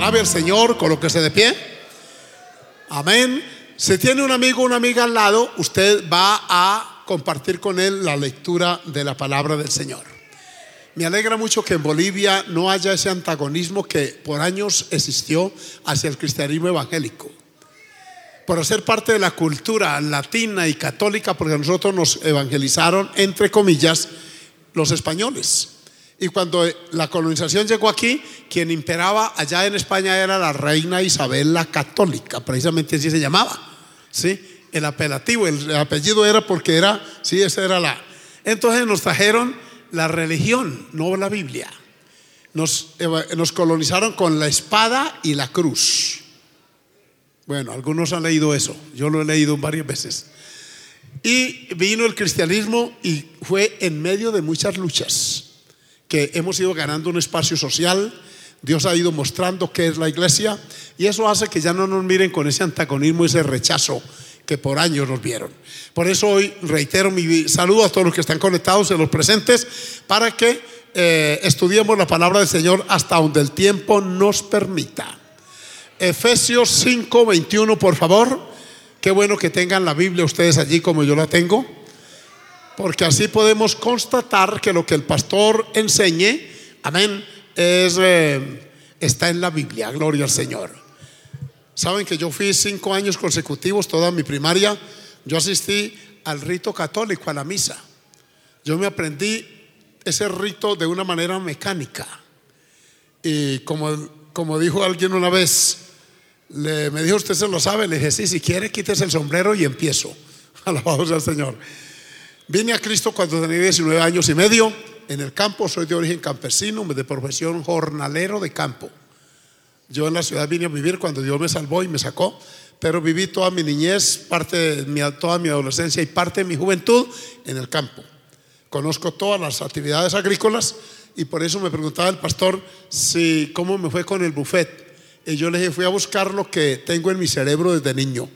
Alabe al Señor, colóquese de pie. Amén. Si tiene un amigo o una amiga al lado, usted va a compartir con él la lectura de la palabra del Señor. Me alegra mucho que en Bolivia no haya ese antagonismo que por años existió hacia el cristianismo evangélico. Por ser parte de la cultura latina y católica, porque nosotros nos evangelizaron, entre comillas, los españoles. Y cuando la colonización llegó aquí, quien imperaba allá en España era la reina Isabel la Católica, precisamente así se llamaba. ¿sí? El apelativo, el apellido era porque era, sí, esa era la. Entonces nos trajeron la religión, no la Biblia. Nos, nos colonizaron con la espada y la cruz. Bueno, algunos han leído eso, yo lo he leído varias veces. Y vino el cristianismo y fue en medio de muchas luchas que hemos ido ganando un espacio social. Dios ha ido mostrando qué es la iglesia y eso hace que ya no nos miren con ese antagonismo, ese rechazo que por años nos vieron. Por eso hoy reitero mi saludo a todos los que están conectados, en los presentes, para que eh, estudiemos la palabra del Señor hasta donde el tiempo nos permita. Efesios 5, 21, por favor. Qué bueno que tengan la Biblia ustedes allí como yo la tengo porque así podemos constatar que lo que el pastor enseñe, amén, es, eh, está en la Biblia, gloria al Señor. Saben que yo fui cinco años consecutivos, toda mi primaria, yo asistí al rito católico, a la misa. Yo me aprendí ese rito de una manera mecánica. Y como, como dijo alguien una vez, le, me dijo, ¿usted se lo sabe? Le dije, sí, si quiere, quítese el sombrero y empiezo. Alabado sea el Señor. Vine a Cristo cuando tenía 19 años y medio en el campo, soy de origen campesino, de profesión jornalero de campo. Yo en la ciudad vine a vivir cuando Dios me salvó y me sacó, pero viví toda mi niñez, parte de mi, toda mi adolescencia y parte de mi juventud en el campo. Conozco todas las actividades agrícolas y por eso me preguntaba el pastor si cómo me fue con el buffet. Y yo le dije, fui a buscar lo que tengo en mi cerebro desde niño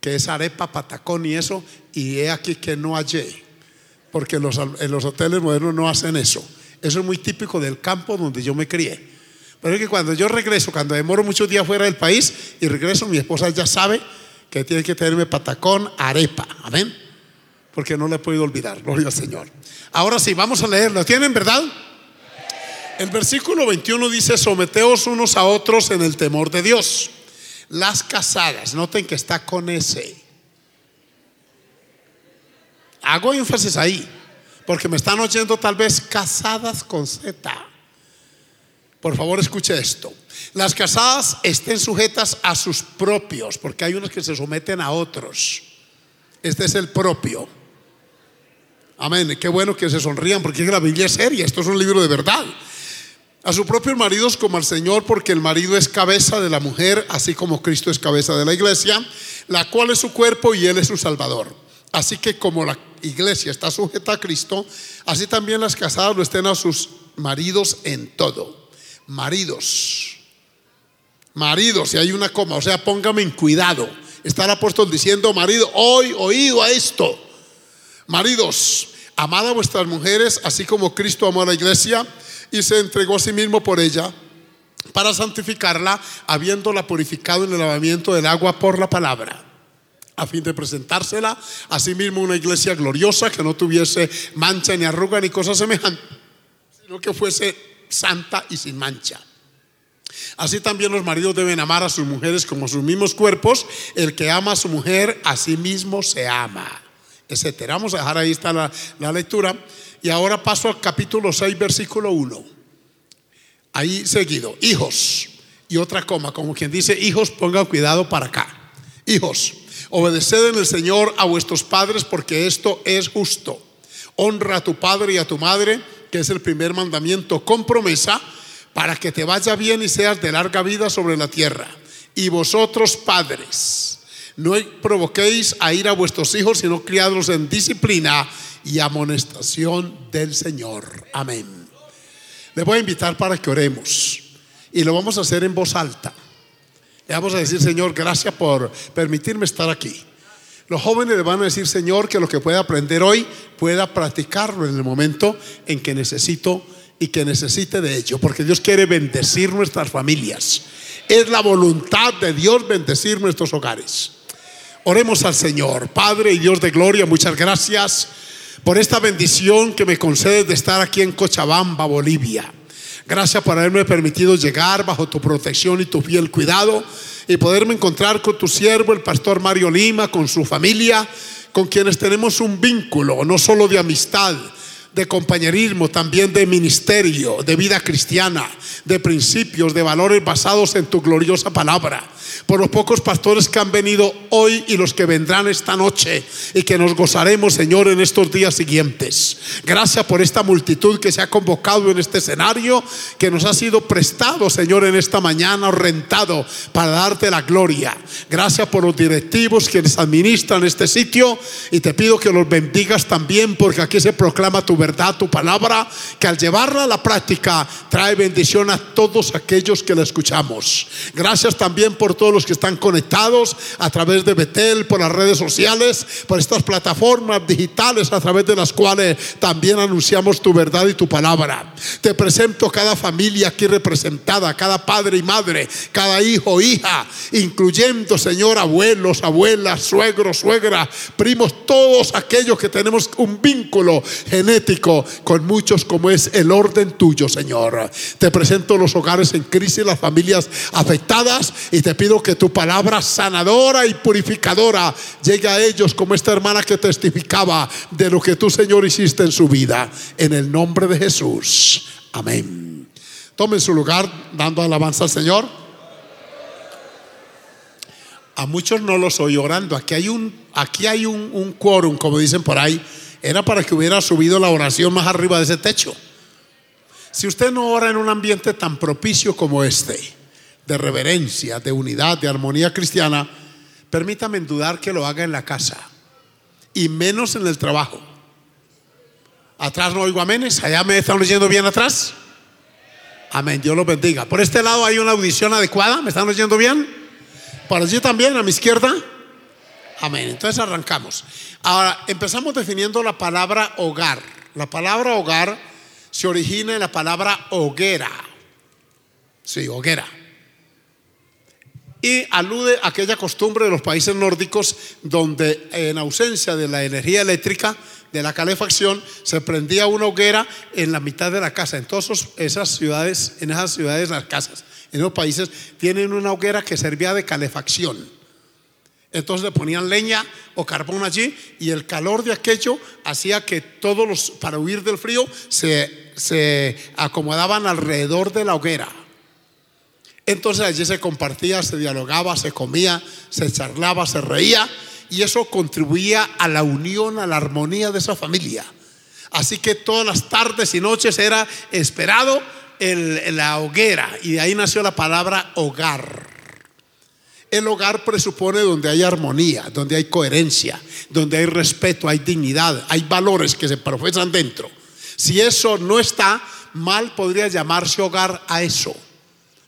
que es arepa, patacón y eso, y he aquí que no hallé, porque los, en los hoteles modernos no hacen eso. Eso es muy típico del campo donde yo me crié. Pero es que cuando yo regreso, cuando demoro muchos días fuera del país y regreso, mi esposa ya sabe que tiene que tenerme patacón, arepa. Amén. Porque no le he podido olvidar. Gloria al Señor. Ahora sí, vamos a leerlo. ¿Tienen verdad? El versículo 21 dice: Someteos unos a otros en el temor de Dios. Las casadas, noten que está con ese. Hago énfasis ahí, porque me están oyendo tal vez casadas con Z. Por favor, escuche esto. Las casadas estén sujetas a sus propios, porque hay unos que se someten a otros. Este es el propio. Amén. Qué bueno que se sonrían, porque la Biblia seria. Esto es un libro de verdad a sus propios maridos como al Señor, porque el marido es cabeza de la mujer, así como Cristo es cabeza de la iglesia, la cual es su cuerpo y Él es su Salvador. Así que como la iglesia está sujeta a Cristo, así también las casadas lo estén a sus maridos en todo. Maridos, maridos, si hay una coma, o sea, póngame en cuidado. Está el apóstol diciendo, marido, hoy oído a esto. Maridos, amad a vuestras mujeres, así como Cristo amó a la iglesia y se entregó a sí mismo por ella para santificarla, habiéndola purificado en el lavamiento del agua por la palabra, a fin de presentársela a sí mismo una iglesia gloriosa que no tuviese mancha ni arruga ni cosa semejante, sino que fuese santa y sin mancha. Así también los maridos deben amar a sus mujeres como sus mismos cuerpos. El que ama a su mujer, a sí mismo se ama, etcétera. Vamos a dejar ahí está la, la lectura. Y ahora paso al capítulo 6, versículo 1. Ahí seguido, hijos. Y otra coma, como quien dice, hijos, pongan cuidado para acá. Hijos, Obedeced en el Señor a vuestros padres porque esto es justo. Honra a tu padre y a tu madre, que es el primer mandamiento con promesa, para que te vaya bien y seas de larga vida sobre la tierra. Y vosotros padres, no provoquéis a ir a vuestros hijos, sino criadlos en disciplina y amonestación del Señor. Amén. Le voy a invitar para que oremos y lo vamos a hacer en voz alta. Le vamos a decir, Señor, gracias por permitirme estar aquí. Los jóvenes le van a decir, Señor, que lo que pueda aprender hoy pueda practicarlo en el momento en que necesito y que necesite de ello, porque Dios quiere bendecir nuestras familias. Es la voluntad de Dios bendecir nuestros hogares. Oremos al Señor, Padre y Dios de gloria, muchas gracias por esta bendición que me concedes de estar aquí en Cochabamba, Bolivia. Gracias por haberme permitido llegar bajo tu protección y tu fiel cuidado y poderme encontrar con tu siervo, el pastor Mario Lima, con su familia, con quienes tenemos un vínculo, no solo de amistad, de compañerismo, también de ministerio, de vida cristiana, de principios, de valores basados en tu gloriosa palabra por los pocos pastores que han venido hoy y los que vendrán esta noche y que nos gozaremos, Señor, en estos días siguientes. Gracias por esta multitud que se ha convocado en este escenario, que nos ha sido prestado, Señor, en esta mañana, rentado para darte la gloria. Gracias por los directivos quienes administran este sitio y te pido que los bendigas también porque aquí se proclama tu verdad, tu palabra, que al llevarla a la práctica trae bendición a todos aquellos que la escuchamos. Gracias también por todos los que están conectados a través de Betel, por las redes sociales, por estas plataformas digitales a través de las cuales también anunciamos tu verdad y tu palabra. Te presento cada familia aquí representada, cada padre y madre, cada hijo, hija, incluyendo, Señor, abuelos, abuelas, suegros, suegras, primos, todos aquellos que tenemos un vínculo genético con muchos como es el orden tuyo, Señor. Te presento los hogares en crisis, las familias afectadas y te pido que tu palabra sanadora y purificadora llegue a ellos como esta hermana que testificaba de lo que tú, Señor, hiciste en su vida. En el nombre de Jesús. Amén. Tomen su lugar dando alabanza al Señor. A muchos no los oí orando. Aquí hay un, aquí hay un, un quórum, como dicen por ahí. Era para que hubiera subido la oración más arriba de ese techo. Si usted no ora en un ambiente tan propicio como este, de reverencia, de unidad, de armonía cristiana, permítame dudar que lo haga en la casa y menos en el trabajo. Atrás no oigo amenes, allá me están oyendo bien atrás. Amén, Dios los bendiga. Por este lado hay una audición adecuada, ¿me están oyendo bien? Por allí también, a mi izquierda. Amén, entonces arrancamos. Ahora, empezamos definiendo la palabra hogar. La palabra hogar se origina en la palabra hoguera. Sí, hoguera y alude a aquella costumbre de los países nórdicos donde en ausencia de la energía eléctrica, de la calefacción, se prendía una hoguera en la mitad de la casa. En todas esas ciudades, en esas ciudades las casas, en los países tienen una hoguera que servía de calefacción. Entonces le ponían leña o carbón allí y el calor de aquello hacía que todos los, para huir del frío, se, se acomodaban alrededor de la hoguera. Entonces allí se compartía, se dialogaba, se comía, se charlaba, se reía y eso contribuía a la unión, a la armonía de esa familia. Así que todas las tardes y noches era esperado en la hoguera y de ahí nació la palabra hogar. El hogar presupone donde hay armonía, donde hay coherencia, donde hay respeto, hay dignidad, hay valores que se profesan dentro. Si eso no está, mal podría llamarse hogar a eso.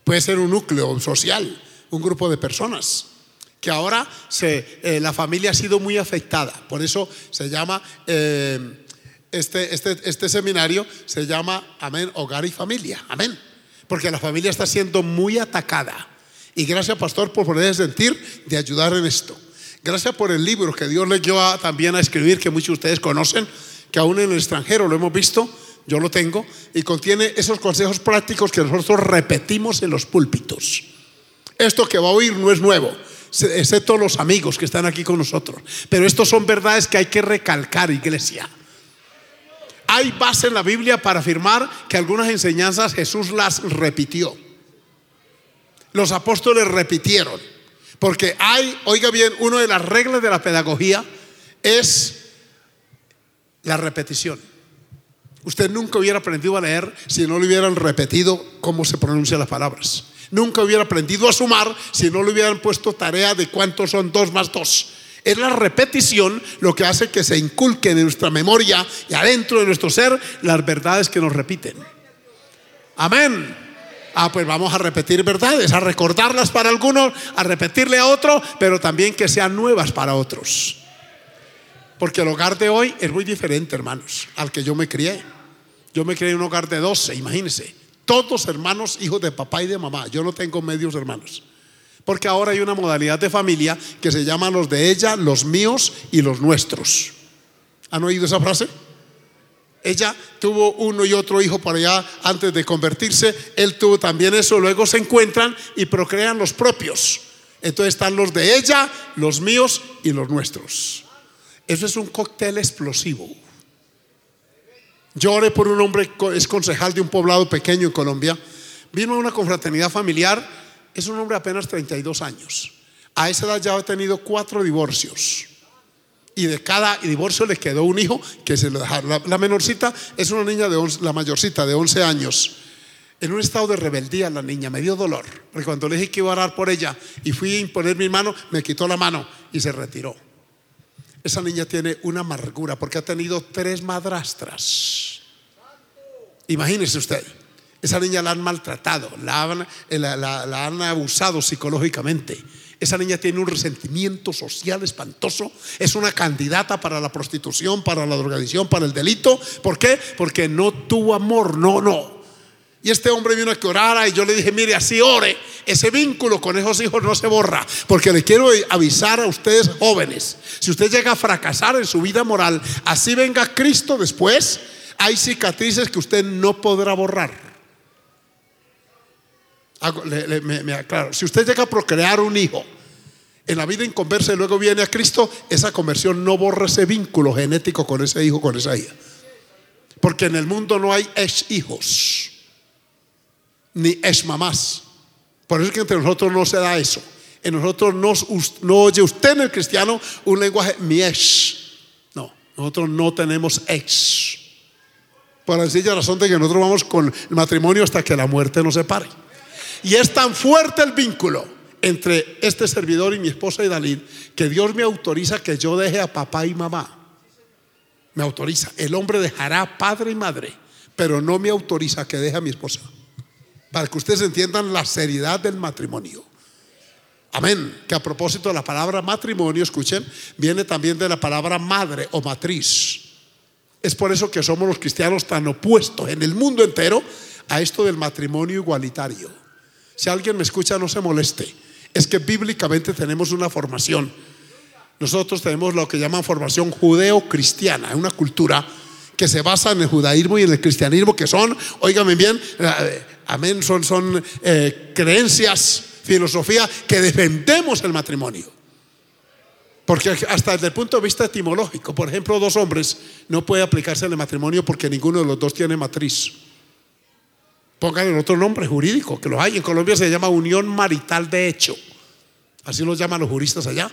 Puede ser un núcleo social, un grupo de personas que ahora eh, la familia ha sido muy afectada. Por eso se llama, eh, este, este, este seminario se llama, amén, hogar y familia, amén. Porque la familia está siendo muy atacada. Y gracias, pastor, por poder sentir de ayudar en esto. Gracias por el libro que Dios le dio también a escribir, que muchos de ustedes conocen, que aún en el extranjero lo hemos visto yo lo tengo, y contiene esos consejos prácticos que nosotros repetimos en los púlpitos. Esto que va a oír no es nuevo, excepto los amigos que están aquí con nosotros. Pero estos son verdades que hay que recalcar, iglesia. Hay base en la Biblia para afirmar que algunas enseñanzas Jesús las repitió. Los apóstoles repitieron. Porque hay, oiga bien, una de las reglas de la pedagogía es la repetición. Usted nunca hubiera aprendido a leer si no le hubieran repetido cómo se pronuncian las palabras. Nunca hubiera aprendido a sumar si no le hubieran puesto tarea de cuántos son dos más dos. Es la repetición lo que hace que se inculquen en nuestra memoria y adentro de nuestro ser las verdades que nos repiten. Amén. Ah, pues vamos a repetir verdades, a recordarlas para algunos, a repetirle a otro, pero también que sean nuevas para otros. Porque el hogar de hoy es muy diferente, hermanos, al que yo me crié. Yo me crié en un hogar de 12, imagínense. Todos hermanos, hijos de papá y de mamá. Yo no tengo medios hermanos. Porque ahora hay una modalidad de familia que se llama los de ella, los míos y los nuestros. ¿Han oído esa frase? Ella tuvo uno y otro hijo por allá antes de convertirse. Él tuvo también eso. Luego se encuentran y procrean los propios. Entonces están los de ella, los míos y los nuestros. Eso es un cóctel explosivo. Yo oré por un hombre, es concejal de un poblado pequeño en Colombia. Vino a una confraternidad familiar. Es un hombre apenas 32 años. A esa edad ya ha tenido cuatro divorcios. Y de cada divorcio le quedó un hijo que se lo dejaron. La, menorcita es una niña de 11, la mayorcita de 11 años. En un estado de rebeldía la niña, me dio dolor. Porque cuando le dije que iba a orar por ella y fui a imponer mi mano, me quitó la mano y se retiró. Esa niña tiene una amargura porque ha tenido tres madrastras. Imagínese usted. Esa niña la han maltratado, la eh, la, han abusado psicológicamente. Esa niña tiene un resentimiento social espantoso. Es una candidata para la prostitución, para la drogadicción, para el delito. ¿Por qué? Porque no tuvo amor. No, no. Y este hombre vino a que orara y yo le dije, mire, así ore. Ese vínculo con esos hijos no se borra. Porque le quiero avisar a ustedes jóvenes, si usted llega a fracasar en su vida moral, así venga Cristo después, hay cicatrices que usted no podrá borrar. Me, aclaro, si usted llega a procrear un hijo en la vida inconversa y luego viene a Cristo, esa conversión no borra ese vínculo genético con ese hijo, con esa hija. Porque en el mundo no hay ex hijos ni es mamás. Por eso es que entre nosotros no se da eso. En nosotros no, no oye usted en el cristiano un lenguaje mi ex. No, nosotros no tenemos ex. Por la sencilla razón de que nosotros vamos con el matrimonio hasta que la muerte nos separe. Y es tan fuerte el vínculo entre este servidor y mi esposa y Dalid que Dios me autoriza que yo deje a papá y mamá. Me autoriza. El hombre dejará padre y madre, pero no me autoriza que deje a mi esposa para que ustedes entiendan la seriedad del matrimonio. Amén. Que a propósito de la palabra matrimonio, escuchen, viene también de la palabra madre o matriz. Es por eso que somos los cristianos tan opuestos en el mundo entero a esto del matrimonio igualitario. Si alguien me escucha, no se moleste. Es que bíblicamente tenemos una formación. Nosotros tenemos lo que llaman formación judeo-cristiana, una cultura que se basa en el judaísmo y en el cristianismo, que son, oígame bien, eh, amén, son, son eh, creencias, filosofía que defendemos el matrimonio. Porque hasta desde el punto de vista etimológico, por ejemplo, dos hombres no puede aplicarse el matrimonio porque ninguno de los dos tiene matriz. Pongan otro nombre jurídico, que lo hay. En Colombia se llama unión marital de hecho. Así lo llaman los juristas allá.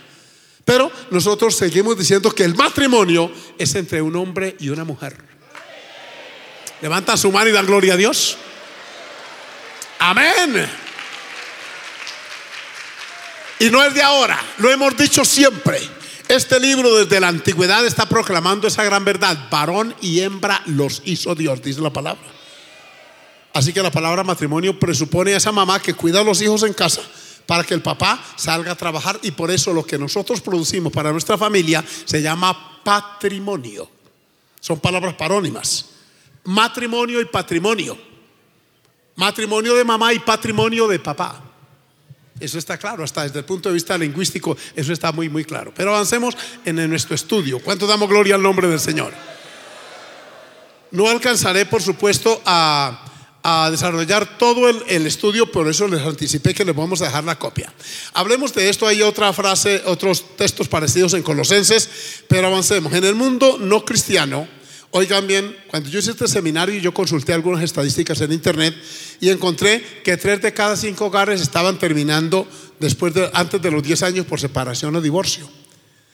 Pero nosotros seguimos diciendo que el matrimonio es entre un hombre y una mujer. Levanta su mano y da gloria a Dios. Amén. Y no es de ahora, lo hemos dicho siempre. Este libro desde la antigüedad está proclamando esa gran verdad. Varón y hembra los hizo Dios, dice la palabra. Así que la palabra matrimonio presupone a esa mamá que cuida a los hijos en casa para que el papá salga a trabajar y por eso lo que nosotros producimos para nuestra familia se llama patrimonio. Son palabras parónimas. Matrimonio y patrimonio. Matrimonio de mamá y patrimonio de papá. Eso está claro, hasta desde el punto de vista lingüístico, eso está muy, muy claro. Pero avancemos en nuestro estudio. ¿Cuánto damos gloria al nombre del Señor? No alcanzaré, por supuesto, a, desarrollar todo el, estudio, por eso les anticipé que les vamos a dejar la copia. Hablemos de esto, hay otra frase, otros textos parecidos en Colosenses, pero avancemos. En el mundo no cristiano, Oigan bien, cuando yo hice este seminario yo consulté algunas estadísticas en internet y encontré que tres de cada cinco hogares estaban terminando después de, antes de los 10 años por separación o divorcio.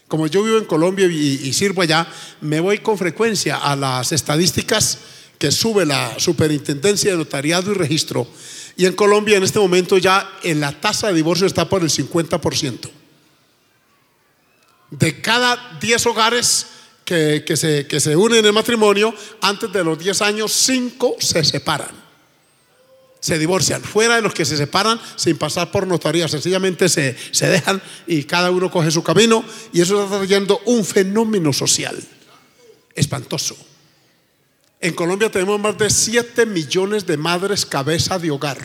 Como yo vivo en Colombia y sirvo allá, me voy con frecuencia a las estadísticas que sube la Superintendencia de Notariado y Registro. Y en Colombia en este momento ya en la tasa de divorcio está por el 50%. De cada 10 hogares que, se, que se unen en el matrimonio, antes de los 10 años, 5 se separan. Se divorcian. Fuera de los que se separan sin pasar por notaría, sencillamente se, se dejan y cada uno coge su camino. Y eso está trayendo un fenómeno social espantoso. En Colombia tenemos más de 7 millones de madres cabeza de hogar.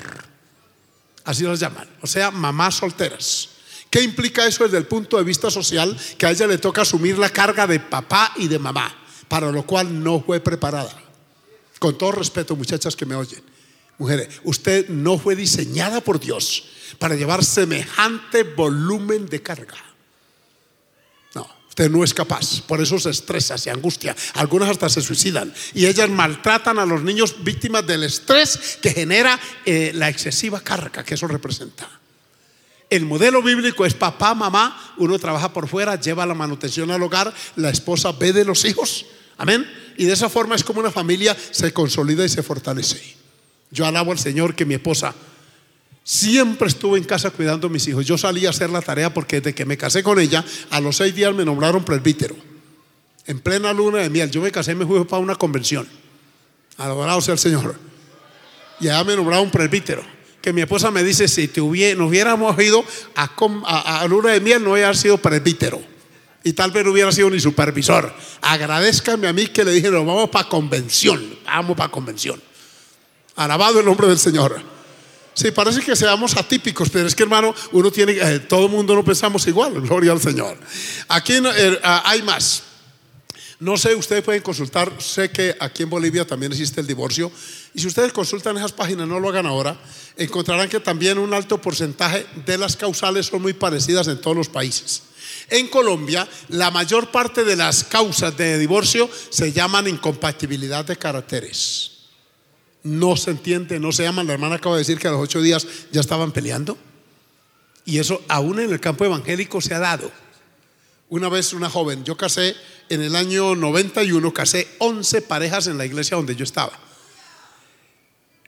Así las llaman. O sea, mamás solteras. ¿Qué implica eso desde el punto de vista social? Que a ella le toca asumir la carga de papá y de mamá, para lo cual no fue preparada. Con todo respeto, muchachas que me oyen. Mujeres, usted no fue diseñada por Dios para llevar semejante volumen de carga. Usted no es capaz. Por eso se estresa, se angustia. Algunas hasta se suicidan. Y ellas maltratan a los niños víctimas del estrés que genera eh, la excesiva carga que eso representa. El modelo bíblico es papá, mamá, uno trabaja por fuera, lleva la manutención al hogar, la esposa ve de los hijos. Amén. Y de esa forma es como una familia se consolida y se fortalece. Yo alabo al Señor que mi esposa siempre estuvo en casa cuidando a mis hijos. Yo salí a hacer la tarea porque desde que me casé con ella, a los seis días me nombraron presbítero. En plena luna de miel. Yo me casé y me fui para una convención. Adorado sea el Señor. Y allá me nombraron presbítero. Que mi esposa me dice: si te nos hubiéramos ido a, luna de miel, no hubiera sido presbítero. Y tal vez no hubiera sido ni supervisor. Agradezcanme a mí que le dije: vamos para convención. Vamos para convención. Alabado el nombre del Señor. Sí, parece que seamos atípicos, pero es que hermano, uno tiene, eh, todo el mundo no pensamos igual, gloria al Señor. Aquí eh, ah, hay más. No sé, ustedes pueden consultar, sé que aquí en Bolivia también existe el divorcio, y si ustedes consultan esas páginas, no lo hagan ahora, encontrarán que también un alto porcentaje de las causales son muy parecidas en todos los países. En Colombia, la mayor parte de las causas de divorcio se llaman incompatibilidad de caracteres no se entiende, no se llaman. La hermana acaba de decir que a los ocho días ya estaban peleando. Y eso aún en el campo evangélico se ha dado. Una vez una joven, yo casé en el año 91, casé 11 parejas en la iglesia donde yo estaba.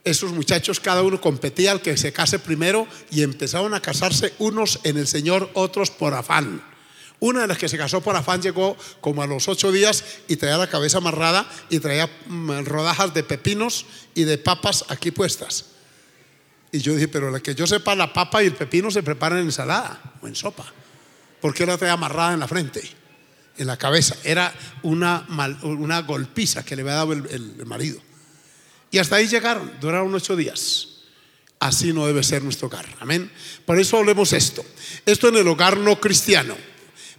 Esos muchachos, cada uno competía al que se case primero y empezaron a casarse unos en el Señor, otros por afán. Una de las que se casó por afán llegó como a los ocho días y traía la cabeza amarrada y traía mm, rodajas de pepinos y de papas aquí puestas. Y yo dije, pero la que yo sepa, la papa y el pepino se preparan en ensalada o en sopa. ¿Por qué la traía amarrada en la frente, en la cabeza? Era una, una golpiza que le había dado el, marido. Y hasta ahí llegaron, duraron ocho días. Así no debe ser nuestro hogar. Amén. Por eso hablemos esto. Esto en el hogar no cristiano.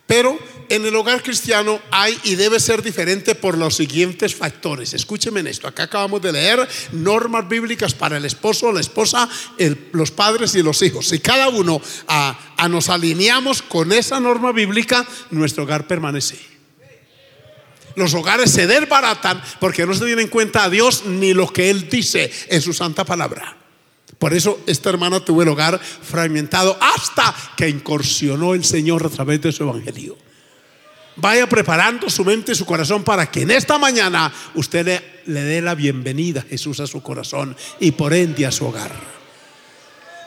Pero en el hogar cristiano hay y debe ser diferente por los siguientes factores. Escúcheme en esto. Acá acabamos de leer normas bíblicas para el esposo, la esposa, los padres y los hijos. Si cada uno a, nos alineamos con esa norma bíblica, nuestro hogar permanece. Los hogares se desbaratan porque no se tienen en cuenta a Dios ni lo que Él dice en su santa palabra. Por eso esta hermana tuvo el hogar fragmentado hasta que incursionó el Señor a través de su evangelio. Vaya preparando su mente y su corazón para que en esta mañana usted le, dé la bienvenida a Jesús a su corazón y por ende a su hogar.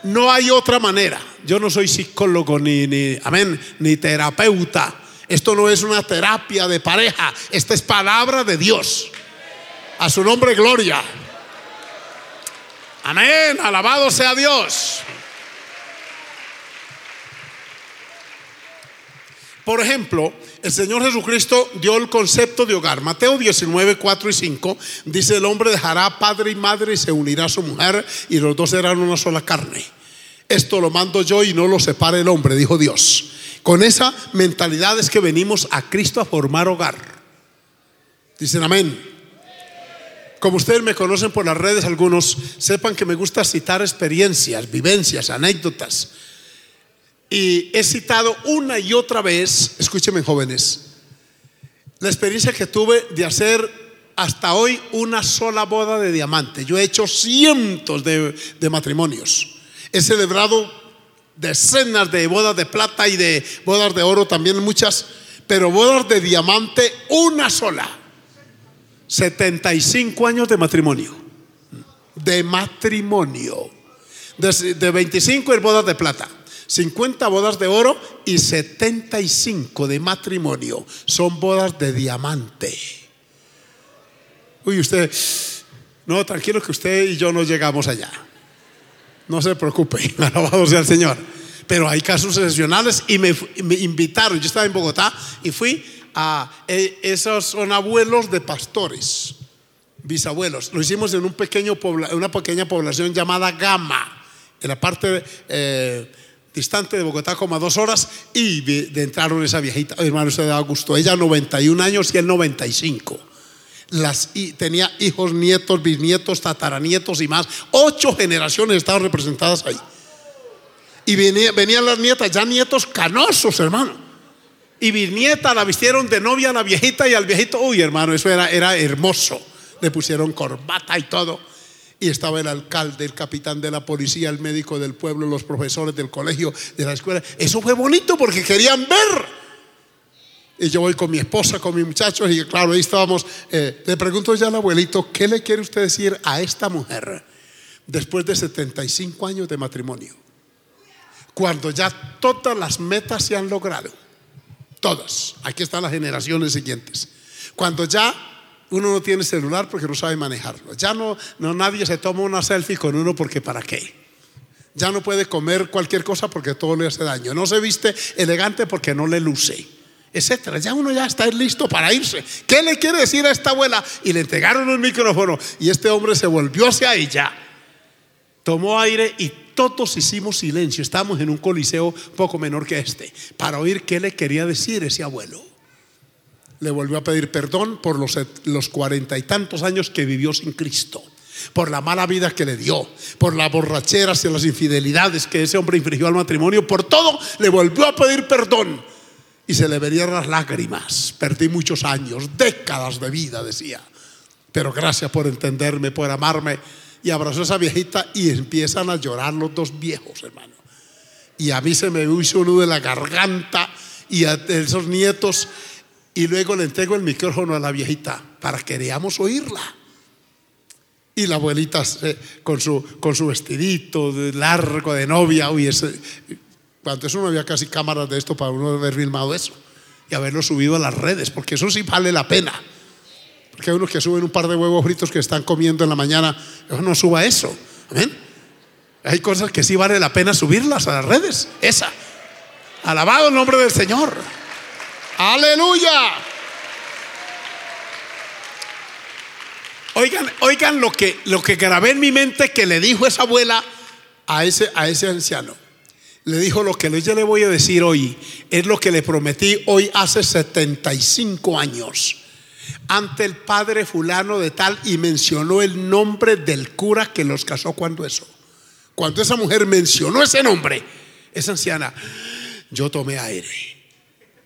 No hay otra manera. Yo no soy psicólogo ni, ni, amén, ni terapeuta. Esto no es una terapia de pareja. Esta es palabra de Dios. A su nombre, gloria. Amén, alabado sea Dios. Por ejemplo, el Señor Jesucristo dio el concepto de hogar. Mateo 19, 4 y 5 dice, el hombre dejará padre y madre y se unirá a su mujer y los dos serán una sola carne. Esto lo mando yo y no lo separe el hombre, dijo Dios. Con esa mentalidad es que venimos a Cristo a formar hogar. Dicen amén. Como ustedes me conocen por las redes, algunos sepan que me gusta citar experiencias, vivencias, anécdotas. Y he citado una y otra vez, escúchenme jóvenes, la experiencia que tuve de hacer hasta hoy una sola boda de diamante. Yo he hecho cientos de, de matrimonios. He celebrado Decenas de bodas de plata y de bodas de oro también muchas, pero bodas de diamante una sola. 75 años de matrimonio. De matrimonio. De, de 25 es bodas de plata. 50 bodas de oro y 75 de matrimonio. Son bodas de diamante. Uy, usted, no, tranquilo que usted y yo no llegamos allá. No se preocupe, alabado sea el Señor. Pero hay casos excepcionales y me invitaron. Yo estaba en Bogotá y fui a eh, esos son abuelos de pastores, bisabuelos. Lo hicimos en una pequeña población llamada Gama, en la parte eh, distante de Bogotá, como a dos horas, y entraron esa viejita, hermano, se da gusto. Ella 91 años y él 95. Las, y tenía hijos, nietos, bisnietos, tataranietos y más. Ocho generaciones estaban representadas ahí. Y venían las nietas, ya nietos canosos, hermano. Y bisnieta la vistieron de novia a la viejita y al viejito, uy, hermano, eso era, era hermoso. Le pusieron corbata y todo. Y estaba el alcalde, el capitán de la policía, el médico del pueblo, los profesores del colegio, de la escuela. Eso fue bonito porque querían ver. Y yo voy con mi esposa, con mis muchachos, y claro, ahí estábamos. Eh, le pregunto ya al abuelito, ¿qué le quiere usted decir a esta mujer después de 75 años de matrimonio? Cuando ya todas las metas se han logrado. Todas. Aquí están las generaciones siguientes. Cuando ya uno no tiene celular porque no sabe manejarlo. Ya no, no nadie se toma una selfie con uno porque para qué. Ya no puede comer cualquier cosa porque todo le hace daño. No se viste elegante porque no le luce, etcétera. Ya uno ya está listo para irse. ¿Qué le quiere decir a esta abuela? Y le entregaron un micrófono y este hombre se volvió hacia ella, tomó aire y todos hicimos silencio. Estábamos en un coliseo poco menor que este para oír qué le quería decir ese abuelo le volvió a pedir perdón por los cuarenta y tantos años que vivió sin Cristo, por la mala vida que le dio, por las borracheras y las infidelidades que ese hombre infringió al matrimonio, por todo le volvió a pedir perdón y se le verían las lágrimas. Perdí muchos años, décadas de vida, decía, pero gracias por entenderme, por amarme. Y abrazó a esa viejita y empiezan a llorar los dos viejos, hermano. Y a mí se me hizo uno de la garganta y a esos nietos y luego le entrego el micrófono a la viejita para que queríamos oírla. Y la abuelita con, su, con su vestidito de largo de novia, uy, ese, cuando eso no había casi cámaras de esto para uno haber filmado eso y haberlo subido a las redes, porque eso sí vale la pena. Porque hay unos que suben un par de huevos fritos que están comiendo en la mañana, no suba eso. Hay cosas que sí vale la pena subirlas a las redes. Esa. Alabado el nombre del Señor. Aleluya. Oigan, oigan lo que, lo que grabé en mi mente que le dijo esa abuela a ese, a ese anciano. Le dijo lo que yo le voy a decir hoy, es lo que le prometí hoy hace 75 años ante el padre fulano de tal y mencionó el nombre del cura que los casó cuando eso. Cuando esa mujer mencionó ese nombre, esa anciana, yo tomé aire.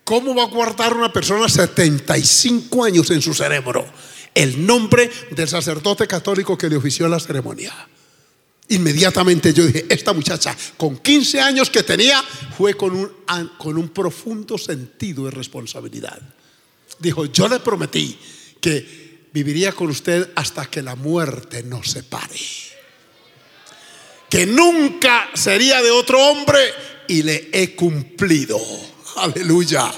¿Cómo va a guardar una persona 75 años en su cerebro el nombre del sacerdote católico que le ofició la ceremonia? Inmediatamente yo dije, esta muchacha con 15 años que tenía fue con un, con un profundo sentido de responsabilidad. Dijo, yo le prometí que viviría con usted hasta que la muerte nos separe. Que nunca sería de otro hombre y le he cumplido. Aleluya.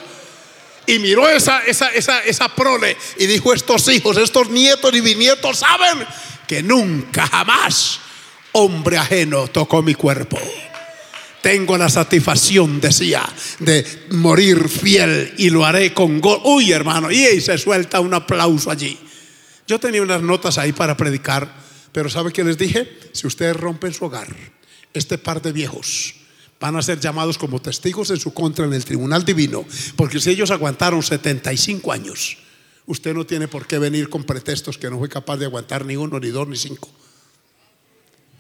Y miró esa, esa, esa, esa prole y dijo, estos hijos, estos nietos y bisnietos saben que nunca, jamás hombre ajeno tocó mi cuerpo. Tengo la satisfacción, decía, de morir fiel y lo haré con gozo. Uy, hermano, y se suelta un aplauso allí. Yo tenía unas notas ahí para predicar, pero ¿sabe qué les dije? Si ustedes rompen su hogar, este par de viejos, van a ser llamados como testigos en su contra en el tribunal divino, porque si ellos aguantaron 75 años, usted no tiene por qué venir con pretextos que no fue capaz de aguantar ni uno, ni dos, ni cinco.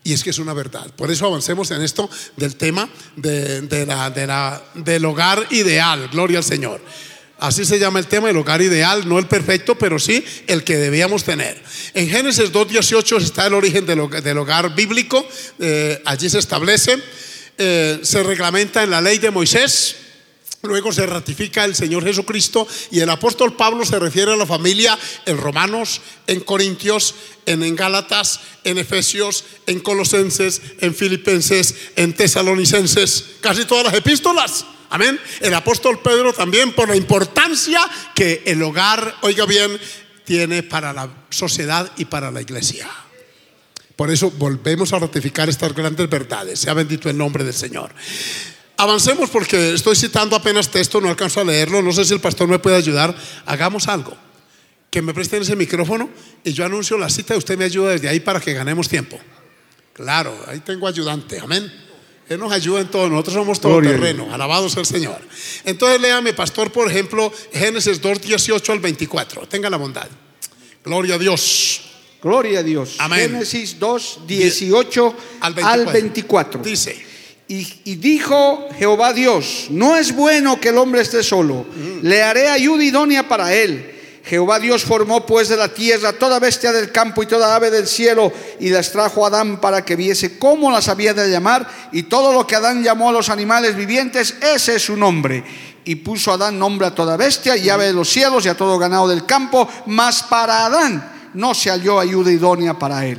Y es que es una verdad. Por eso avancemos en esto del tema de, la, del hogar ideal. Gloria al Señor. Así se llama el tema, el hogar ideal, no el perfecto, pero sí el que debíamos tener. En Génesis 2.18 está el origen del, hogar bíblico. Eh, allí se establece eh, se reglamenta en la ley de Moisés, luego se ratifica el Señor Jesucristo y el apóstol Pablo se refiere a la familia en Romanos, en Corintios, en, en Gálatas, en Efesios, en Colosenses, en Filipenses, en Tesalonicenses, casi todas las epístolas. Amén. El apóstol Pedro también por la importancia que el hogar, oiga bien, tiene para la sociedad y para la iglesia. Por eso volvemos a ratificar estas grandes verdades. Sea bendito el nombre del Señor. Avancemos porque estoy citando apenas texto, no alcanzo a leerlo. No sé si el pastor me puede ayudar. Hagamos algo. Que me presten ese micrófono y yo anuncio la cita y usted me ayuda desde ahí para que ganemos tiempo. Claro, ahí tengo ayudante. Amén. Él nos ayuda en todo, nosotros somos todo Gloria terreno, alabado sea el Señor. Entonces léame, pastor, por ejemplo, Génesis 2, 18 al 24. Tenga la bondad. Gloria a Dios. Gloria a Dios. Amén. Génesis 2, 18 Al al 24. 24. Dice, Y, y dijo Jehová Dios, no es bueno que el hombre esté solo, le haré ayuda idónea para él. Jehová Dios formó pues de la tierra toda bestia del campo y toda ave del cielo y las trajo a Adán para que viese cómo las había de llamar y todo lo que Adán llamó a los animales vivientes, ese es su nombre. Y puso Adán nombre a toda bestia y ave de los cielos y a todo ganado del campo, mas para Adán no se halló ayuda idónea para él.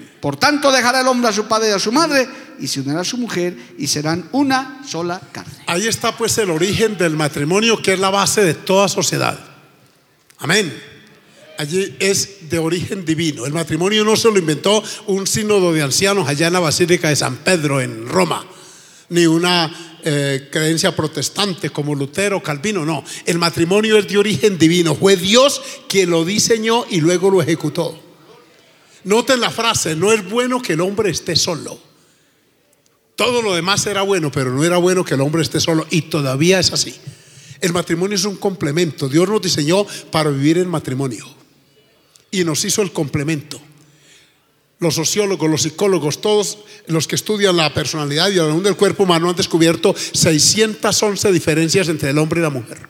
Por tanto dejará el hombre a su padre y a su madre y se unirá a su mujer y serán una sola carne. Ahí está pues el origen del matrimonio que es la base de toda sociedad. Amén. Allí es de origen divino. El matrimonio no se lo inventó un sínodo de ancianos allá en la Basílica de San Pedro en Roma, ni una eh, creencia protestante como Lutero Calvino, no. El matrimonio es de origen divino. Fue Dios quien lo diseñó y luego lo ejecutó. Noten la frase, no es bueno que el hombre esté solo. Todo lo demás era bueno, pero no era bueno que el hombre esté solo. Y todavía es así. El matrimonio es un complemento. Dios nos diseñó para vivir en matrimonio. Y nos hizo el complemento. Los sociólogos, los psicólogos, todos los que estudian la personalidad y la unión del cuerpo humano han descubierto 611 diferencias entre el hombre y la mujer.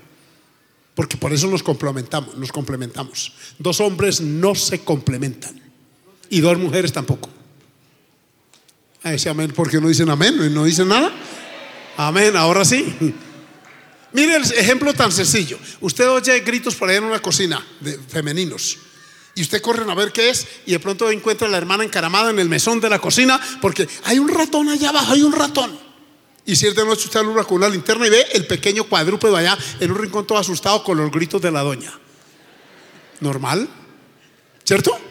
Porque por eso nos complementamos, nos complementamos. Dos hombres no se complementan. Y dos mujeres tampoco. A ese amén, porque no dicen amén, no dicen nada. Amén, ahora sí. Mire el ejemplo tan sencillo. Usted oye gritos por ahí en una cocina de femeninos. Y usted corre a ver qué es y de pronto encuentra a la hermana encaramada en el mesón de la cocina porque hay un ratón allá abajo, hay un ratón. Y cierta noche usted alumbra con una linterna y ve el pequeño cuadrúpedo allá en un rincón todo asustado con los gritos de la doña. ¿Normal? ¿Cierto?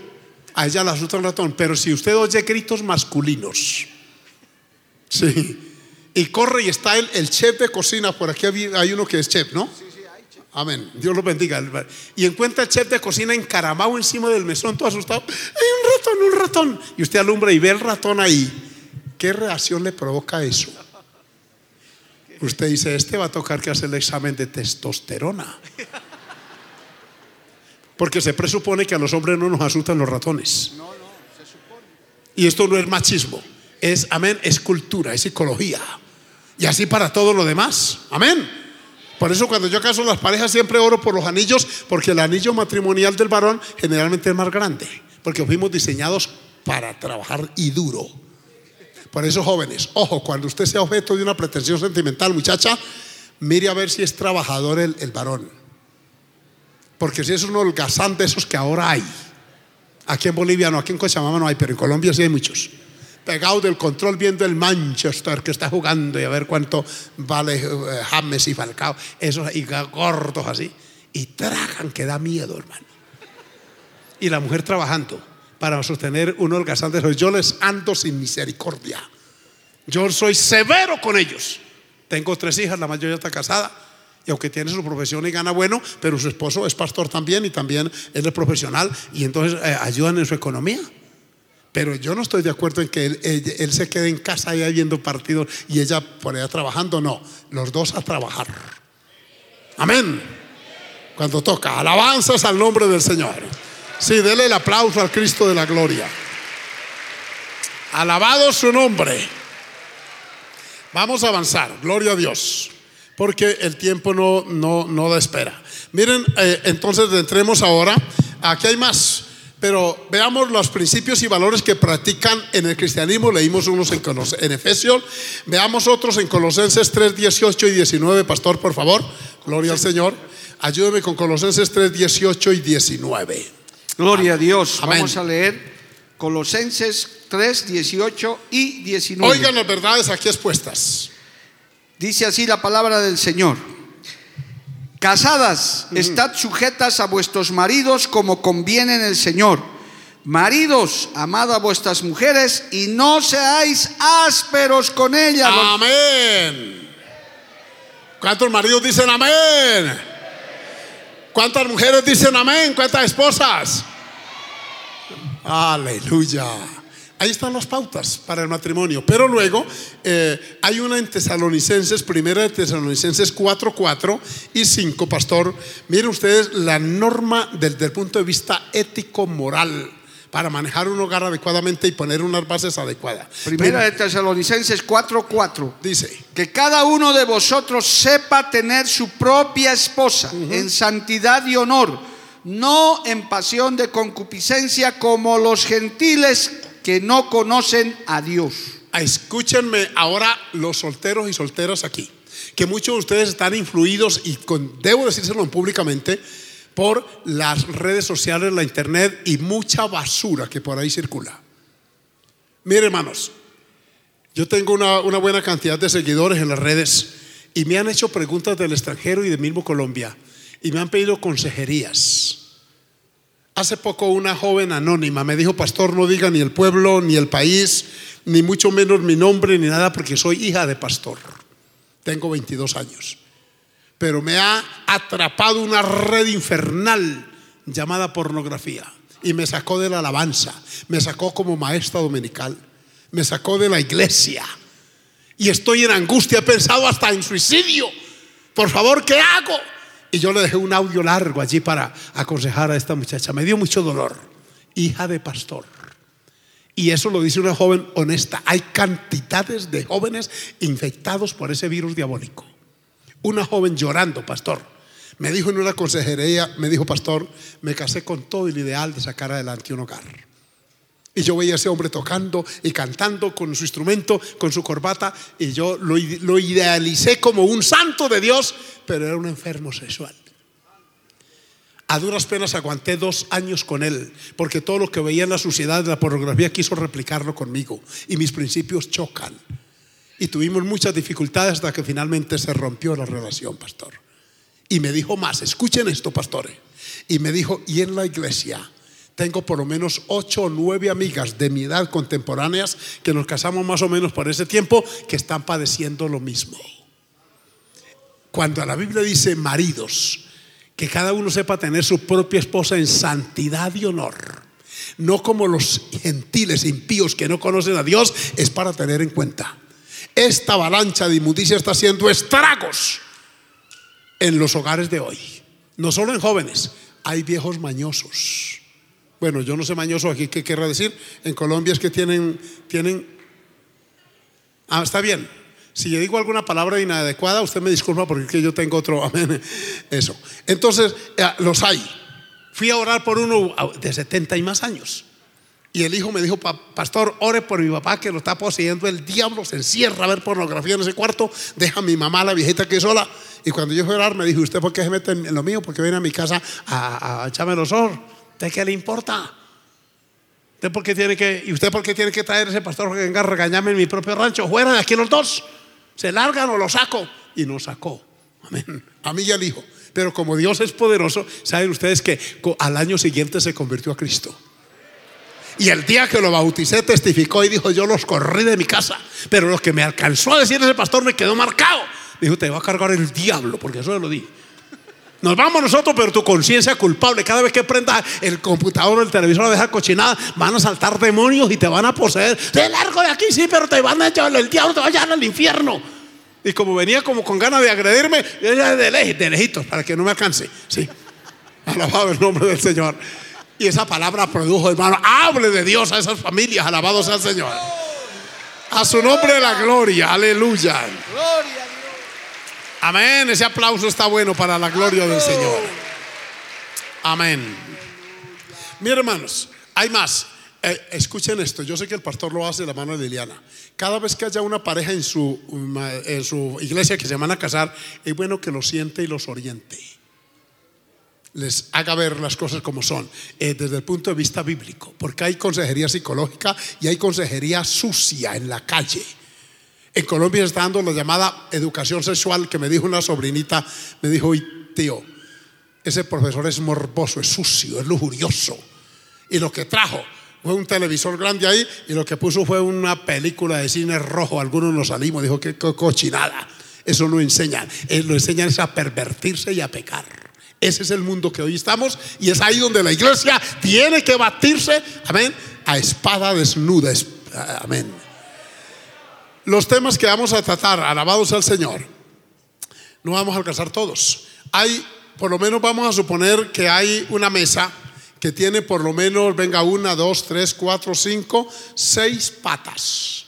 A ella la asusta un ratón, pero si usted oye gritos masculinos, sí, y corre y está el, el chef de cocina, por aquí hay hay uno que es chef, ¿no? Amén, Dios lo bendiga. Y encuentra el chef de cocina encaramado encima del mesón, todo asustado. Hay un ratón, un ratón. Y usted alumbra y ve el ratón ahí. ¿Qué reacción le provoca eso? Usted dice, este va a tocar que hacer el examen de testosterona. Porque se presupone que a los hombres no nos asustan los ratones. Y esto no es machismo, es, amén, es cultura, es psicología. Y así para todo lo demás. Amén. Por eso cuando yo caso las parejas siempre oro por los anillos, porque el anillo matrimonial del varón generalmente es más grande, porque fuimos diseñados para trabajar y duro. Por eso jóvenes, ojo, cuando usted sea objeto de una pretensión sentimental, muchacha, mire a ver si es trabajador el, el varón. Porque si es un holgazán de esos que ahora hay, aquí en Bolivia no, aquí en Cochabamba no hay, pero en Colombia sí hay muchos. Pegado del control viendo el Manchester que está jugando y a ver cuánto vale eh, James y Falcao, esos y gordos así. Y tragan que da miedo, hermano. Y la mujer trabajando para sostener un holgazán de esos. Yo les ando sin misericordia. Yo soy severo con ellos. Tengo tres hijas, la mayoría está casada. Aunque tiene su profesión y gana bueno, pero su esposo es pastor también y también él es profesional y entonces eh, ayudan en su economía. Pero yo no estoy de acuerdo en que él se quede en casa allá viendo partidos y ella por allá trabajando. No, los dos a trabajar. Amén. Cuando toca, alabanzas al nombre del Señor. Sí, dele el aplauso al Cristo de la gloria. Alabado su nombre. Vamos a avanzar, gloria a Dios, porque el tiempo no, no, no da espera. Miren, eh, entonces entremos ahora. Aquí hay más, pero veamos los principios y valores que practican en el cristianismo. Leímos unos en, en Efesios, veamos otros en Colosenses 3, 18 y 19. Pastor, por favor, gloria al Señor. Ayúdeme con Colosenses 3, 18 y 19. Gloria a Dios. Amén. Vamos a leer Colosenses 3, 18 y 19. Oigan las verdades aquí expuestas. Dice así la palabra del Señor. Casadas, estad sujetas a vuestros maridos como conviene en el Señor. Maridos, amad a vuestras mujeres y no seáis ásperos con ellas. Amén. ¿Cuántos maridos dicen amén? ¿Cuántas mujeres dicen amén? ¿Cuántas esposas? Aleluya. Ahí están las pautas para el matrimonio. Pero luego eh, hay una en Tesalonicenses, primera de Tesalonicenses 4, 4 y 5, pastor. Miren ustedes la norma desde el punto de vista ético-moral para manejar un hogar adecuadamente y poner unas bases adecuadas. Primera de Tesalonicenses 4, 4. Dice, Que cada uno de vosotros sepa tener su propia esposa en santidad y honor, no en pasión de concupiscencia como los gentiles que no conocen a Dios. Escúchenme ahora los solteros y solteras aquí, que muchos de ustedes están influidos y con, debo decírselo públicamente por las redes sociales, la internet y mucha basura que por ahí circula. Mire hermanos, yo tengo una, una buena cantidad de seguidores en las redes y me han hecho preguntas del extranjero y de mismo Colombia y me han pedido consejerías. Hace poco una joven anónima me dijo, pastor, no diga ni el pueblo, ni el país, ni mucho menos mi nombre, ni nada, porque soy hija de pastor. Tengo 22 años. Pero me ha atrapado una red infernal llamada pornografía. Y me sacó de la alabanza, me sacó como maestra dominical, me sacó de la iglesia. Y estoy en angustia, he pensado hasta en suicidio. Por favor, ¿qué hago? Y yo le dejé un audio largo allí para aconsejar a esta muchacha. Me dio mucho dolor. Hija de pastor. Y eso lo dice una joven honesta. Hay cantidades de jóvenes infectados por ese virus diabólico. Una joven llorando, pastor. Me dijo en una consejería, me dijo, pastor, me casé con todo el ideal de sacar adelante un hogar. Y yo veía a ese hombre tocando y cantando con su instrumento, con su corbata, y yo lo, lo idealicé como un santo de Dios, pero era un enfermo sexual. A duras penas aguanté dos años con él, porque todo lo que veía en la sociedad de la pornografía quiso replicarlo conmigo, y mis principios chocan. Y tuvimos muchas dificultades hasta que finalmente se rompió la relación, pastor. Y me dijo más, escuchen esto, pastores. Y me dijo, y en la iglesia tengo por lo menos ocho o nueve amigas de mi edad contemporáneas que nos casamos más o menos por ese tiempo que están padeciendo lo mismo. Cuando la Biblia dice maridos, que cada uno sepa tener su propia esposa en santidad y honor, no como los gentiles impíos que no conocen a Dios, es para tener en cuenta. Esta avalancha de inmundicia está haciendo estragos en los hogares de hoy. No solo en jóvenes, hay viejos mañosos. Bueno, yo no sé mañoso aquí qué querrá decir. En Colombia es que tienen, tienen. Ah, está bien. Si yo digo alguna palabra inadecuada, usted me disculpa porque es que yo tengo otro. Amén. Eso. Entonces, eh, los hay. Fui a orar por uno de 70 y más años. Y el hijo me dijo, "Pa- pastor, ore por mi papá que lo está poseyendo el diablo, se encierra a ver pornografía en ese cuarto, deja a mi mamá, la viejita que sola. Y cuando yo fui a orar me dijo, ¿usted por qué se mete en lo mío? Porque viene a mi casa a, a echarme los ojos. ¿Usted qué le importa? ¿Usted por qué tiene que, ¿Y usted por qué tiene que traer ese pastor que venga a regañarme en mi propio rancho? Fuera de aquí los dos. Se largan o lo saco. Y nos sacó. Amén. A mí y al hijo. Pero como Dios es poderoso, saben ustedes que al año siguiente se convirtió a Cristo. Y el día que lo bauticé testificó y dijo, yo los corrí de mi casa. Pero lo que me alcanzó a decir ese pastor me quedó marcado. Dijo, te va a cargar el diablo, porque eso lo di. Nos vamos nosotros, pero tu conciencia culpable. Cada vez que prendas el computador o el televisor a dejar cochinada, van a saltar demonios y te van a poseer. Te largo de aquí, sí, pero te van a echar el diablo, te va a llevar al infierno. Y como venía como con ganas de agredirme, yo ya de, lej- de lejitos, para que no me alcance. Sí. Alabado el nombre del Señor. Y esa palabra produjo, hermano, hable de Dios a esas familias, alabado sea el Señor. A su nombre la gloria, aleluya. Gloria. Amén, ese aplauso está bueno para la gloria del Señor. Amén. Mis hermanos, hay más. Eh, escuchen esto, yo sé que el pastor lo hace de la mano de Liliana. Cada vez que haya una pareja en su, en su iglesia que se van a casar, es bueno que los siente y los oriente. Les haga ver las cosas como son, eh, desde el punto de vista bíblico, porque hay consejería psicológica y hay consejería sucia en la calle. En Colombia está dando la llamada educación sexual que me dijo una sobrinita, me dijo, tío, ese profesor es morboso, es sucio, es lujurioso. Y lo que trajo fue un televisor grande ahí y lo que puso fue una película de cine rojo. Algunos nos salimos, dijo que cochinada. Eso no enseña. Eh, lo enseñan es a pervertirse y a pecar. Ese es el mundo que hoy estamos y es ahí donde la iglesia tiene que batirse, amén, a espada desnuda. Amén. Los temas que vamos a tratar, alabados al Señor, no vamos a alcanzar todos. Hay, por lo menos vamos a suponer que hay una mesa que tiene por lo menos, venga, una, dos, tres, cuatro, cinco, seis patas.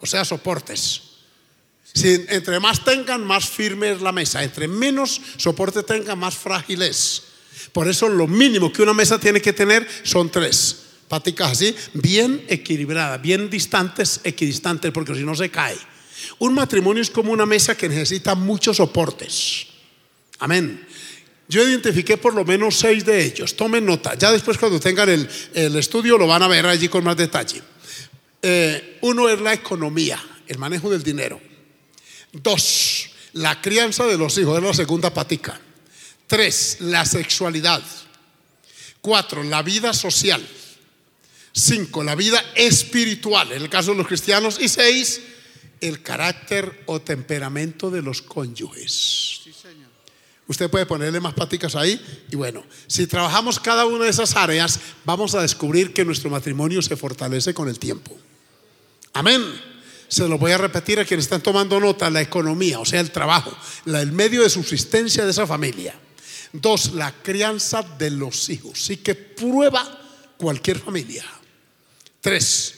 O sea, soportes. Si entre más tengan, más firme es la mesa. Entre menos soporte tenga, más frágil es. Por eso lo mínimo que una mesa tiene que tener son tres. Así, bien equilibradas, bien distantes, equidistantes, porque si no se cae. Un matrimonio es como una mesa que necesita muchos soportes. Amén. Yo identifiqué por lo menos seis de ellos. Tomen nota. Ya después cuando tengan el, estudio lo van a ver allí con más detalle. Eh, uno es la economía, el manejo del dinero. Dos, la crianza de los hijos, es la segunda patica. Tres, la sexualidad. Cuatro, la vida social. Cinco, la vida espiritual, en el caso de los cristianos. Y seis, el carácter o temperamento de los cónyuges. Usted puede ponerle más paticas ahí y bueno, si trabajamos cada una de esas áreas, vamos a descubrir que nuestro matrimonio se fortalece con el tiempo. Amén. Se lo voy a repetir a quienes están tomando nota, la economía, o sea, el trabajo, el medio de subsistencia de esa familia. Dos, la crianza de los hijos. Sí que prueba cualquier familia. Tres,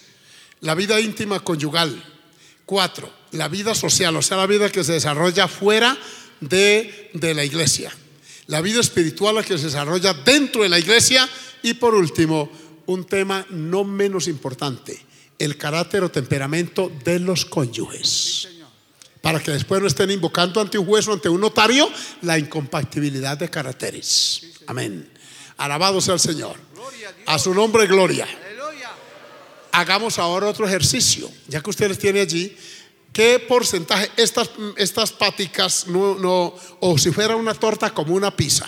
la vida íntima conyugal. Cuatro, la vida social, o sea, la vida que se desarrolla fuera de, de la iglesia. La vida espiritual la que se desarrolla dentro de la iglesia. Y por último, un tema no menos importante, el carácter o temperamento de los cónyuges. Para que después no estén invocando ante un juez o ante un notario la incompatibilidad de caracteres. Amén. Alabado sea el Señor. A su nombre, gloria. Hagamos ahora otro ejercicio, ya que ustedes tienen allí ¿Qué porcentaje estas, estas páticas, no, o si fuera una torta como una pizza,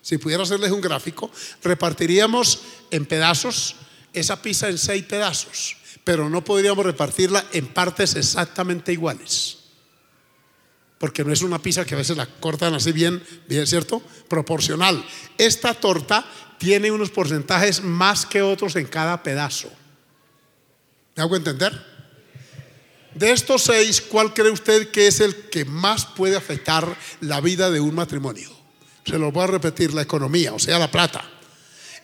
si pudiera hacerles un gráfico, repartiríamos en pedazos esa pizza en seis pedazos, pero no podríamos repartirla en partes exactamente iguales. Porque no es una pizza que a veces la cortan así bien, bien, ¿cierto? Proporcional. Esta torta tiene unos porcentajes más que otros en cada pedazo. ¿Me hago entender? De estos seis, ¿cuál cree usted que es el que más puede afectar la vida de un matrimonio? Se lo voy a repetir, la economía, o sea, la plata,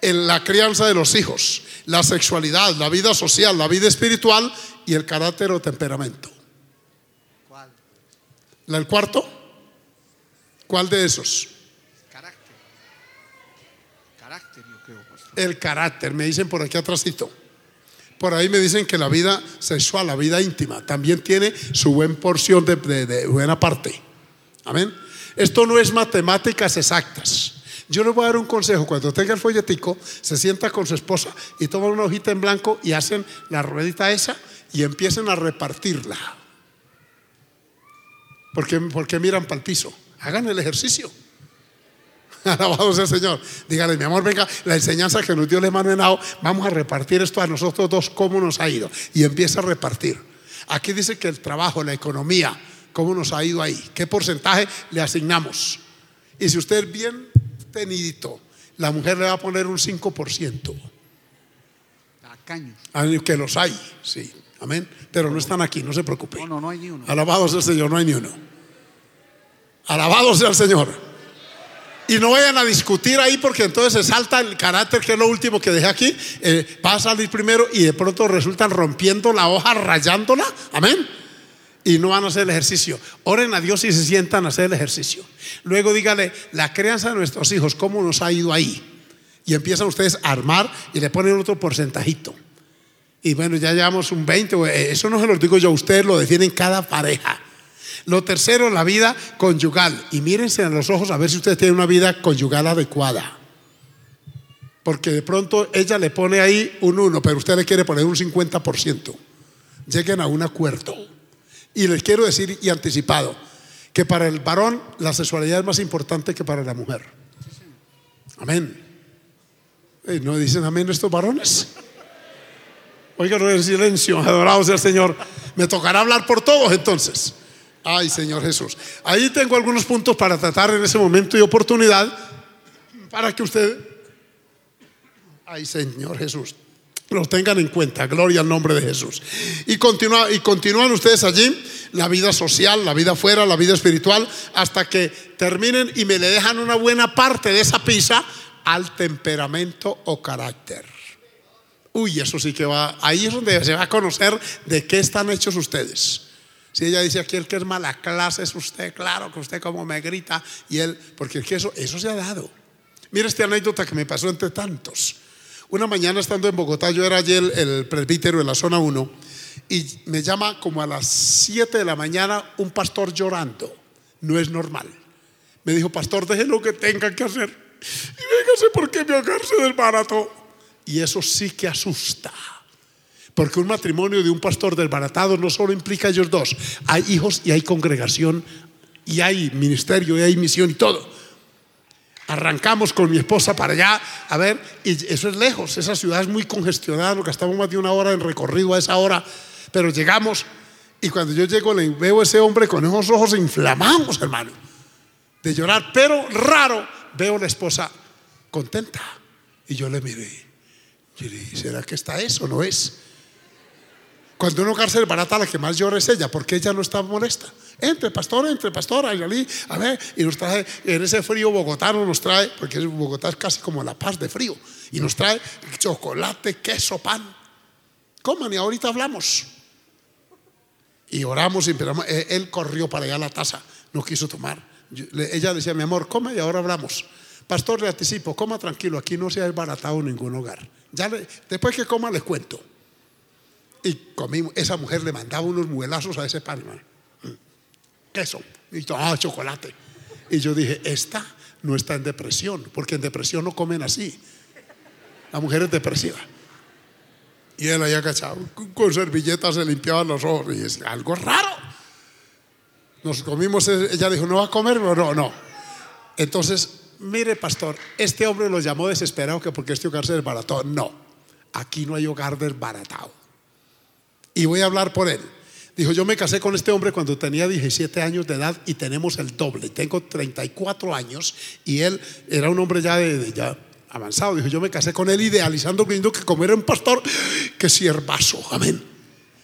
en la crianza de los hijos, la sexualidad, la vida social, la vida espiritual y el carácter o temperamento. ¿Cuál? ¿El cuarto? ¿Cuál de esos? Carácter. Carácter, yo creo. El carácter, me dicen por aquí atrásito. Por ahí me dicen que la vida sexual, la vida íntima, también tiene su buena porción de, buena parte. Amén. Esto no es matemáticas exactas. Yo le voy a dar un consejo. Cuando tenga el folletico, se sienta con su esposa y toma una hojita en blanco y hacen la ruedita esa y empiecen a repartirla. Porque, porque miran para el piso. Hagan el ejercicio. Alabado sea el Señor. Dígale, mi amor, venga, la enseñanza que nos dio el hermano Henao, vamos a repartir esto a nosotros dos, cómo nos ha ido. Y empieza a repartir. Aquí dice que el trabajo, la economía, cómo nos ha ido ahí, qué porcentaje le asignamos. Y si usted es bien tenidito, la mujer le va a poner un 5%. Tacaños. Que los hay, sí. Amén. Pero no están aquí, no se preocupe. No, no, no hay ni uno. Alabado sea el Señor, no hay ni uno. Alabado sea el Señor. Y no vayan a discutir ahí porque entonces se salta el carácter, que es lo último que dejé aquí. eh, va a salir primero y de pronto resultan rompiendo la hoja, rayándola. Amén. Y no van a hacer el ejercicio. Oren a Dios y se sientan a hacer el ejercicio. Luego dígale, la crianza de nuestros hijos, ¿cómo nos ha ido ahí? Y empiezan ustedes a armar y le ponen otro porcentajito. Y bueno, ya llevamos un 20, eh, eso no se lo digo yo, ustedes lo definen cada pareja. Lo tercero, la vida conyugal. Y mírense a los ojos a ver si ustedes tienen una vida conyugal adecuada. Porque de pronto ella le pone ahí un 1, pero usted le quiere poner un 50%. Lleguen a un acuerdo. Y les quiero decir y anticipado que para el varón la sexualidad es más importante que para la mujer. Amén. ¿No dicen amén estos varones? Oigan, en silencio, adorado sea el Señor. Me tocará hablar por todos entonces. Ay, Señor Jesús. Ahí tengo algunos puntos para tratar en ese momento y oportunidad para que usted, ay, Señor Jesús, los tengan en cuenta. Gloria al nombre de Jesús. Y, continúa, y continúan ustedes allí la vida social, la vida afuera, la vida espiritual, hasta que terminen y me le dejan una buena parte de esa pizza al temperamento o carácter. Uy, eso sí que va, ahí es donde se va a conocer de qué están hechos ustedes. Si ella dice aquí el que es mala clase es usted, claro que usted como me grita y él, porque es que eso, eso se ha dado. Mira esta anécdota que me pasó entre tantos. Una mañana estando en Bogotá, yo era allí el, presbítero en la zona 1 y me llama como a las 7 de la mañana un pastor llorando. No es normal. Me dijo, pastor, deje lo que tenga que hacer y véngase porque mi hogar se desbarató. Y eso sí que asusta. Porque un matrimonio de un pastor desbaratado no solo implica ellos dos, hay hijos y hay congregación y hay ministerio y hay misión y todo. Arrancamos con mi esposa para allá, a ver, y eso es lejos, esa ciudad es muy congestionada, nos gastamos más de una hora en recorrido a esa hora, pero llegamos y cuando yo llego le veo a ese hombre con esos ojos inflamados, hermano, de llorar, pero raro, veo a la esposa contenta. Y yo le miré, y le dije, ¿será que está eso? ¿No es? Cuando uno cárcel barata, la que más llora es ella, porque ella no está molesta. Entre pastor, entre pastor, Ayalí, a ver, y nos trae, en ese frío bogotano nos trae, porque Bogotá es casi como la paz de frío, y nos trae chocolate, queso, pan. Coman y ahorita hablamos. Y oramos y esperamos. Eh, Él corrió para allá a la taza, no quiso tomar. Ella decía, mi amor, coma y ahora hablamos. Pastor, le anticipo, coma tranquilo, aquí no se ha desbaratado ningún hogar. Ya después que coma les cuento. Y comimos, esa mujer le mandaba unos muelazos a ese pan. Mm. Queso y tomaba chocolate. Y yo dije, esta no está en depresión, porque en depresión no comen así. La mujer es depresiva. Y él allá agachado, con- servilletas se limpiaba los ojos. Y es algo raro. Nos comimos, ella dijo, ¿no va a comer? No, no, no. Entonces, mire, pastor, este hombre lo llamó desesperado que porque este hogar se desbarató. No, aquí no hay hogar desbaratado. Y voy a hablar por él. Dijo, yo me casé con este hombre cuando tenía 17 años de edad y tenemos el doble. Tengo 34 años y él era un hombre ya, de, de- ya avanzado. Dijo, yo me casé con él idealizando, viendo que como era un pastor, que siervazo, amén.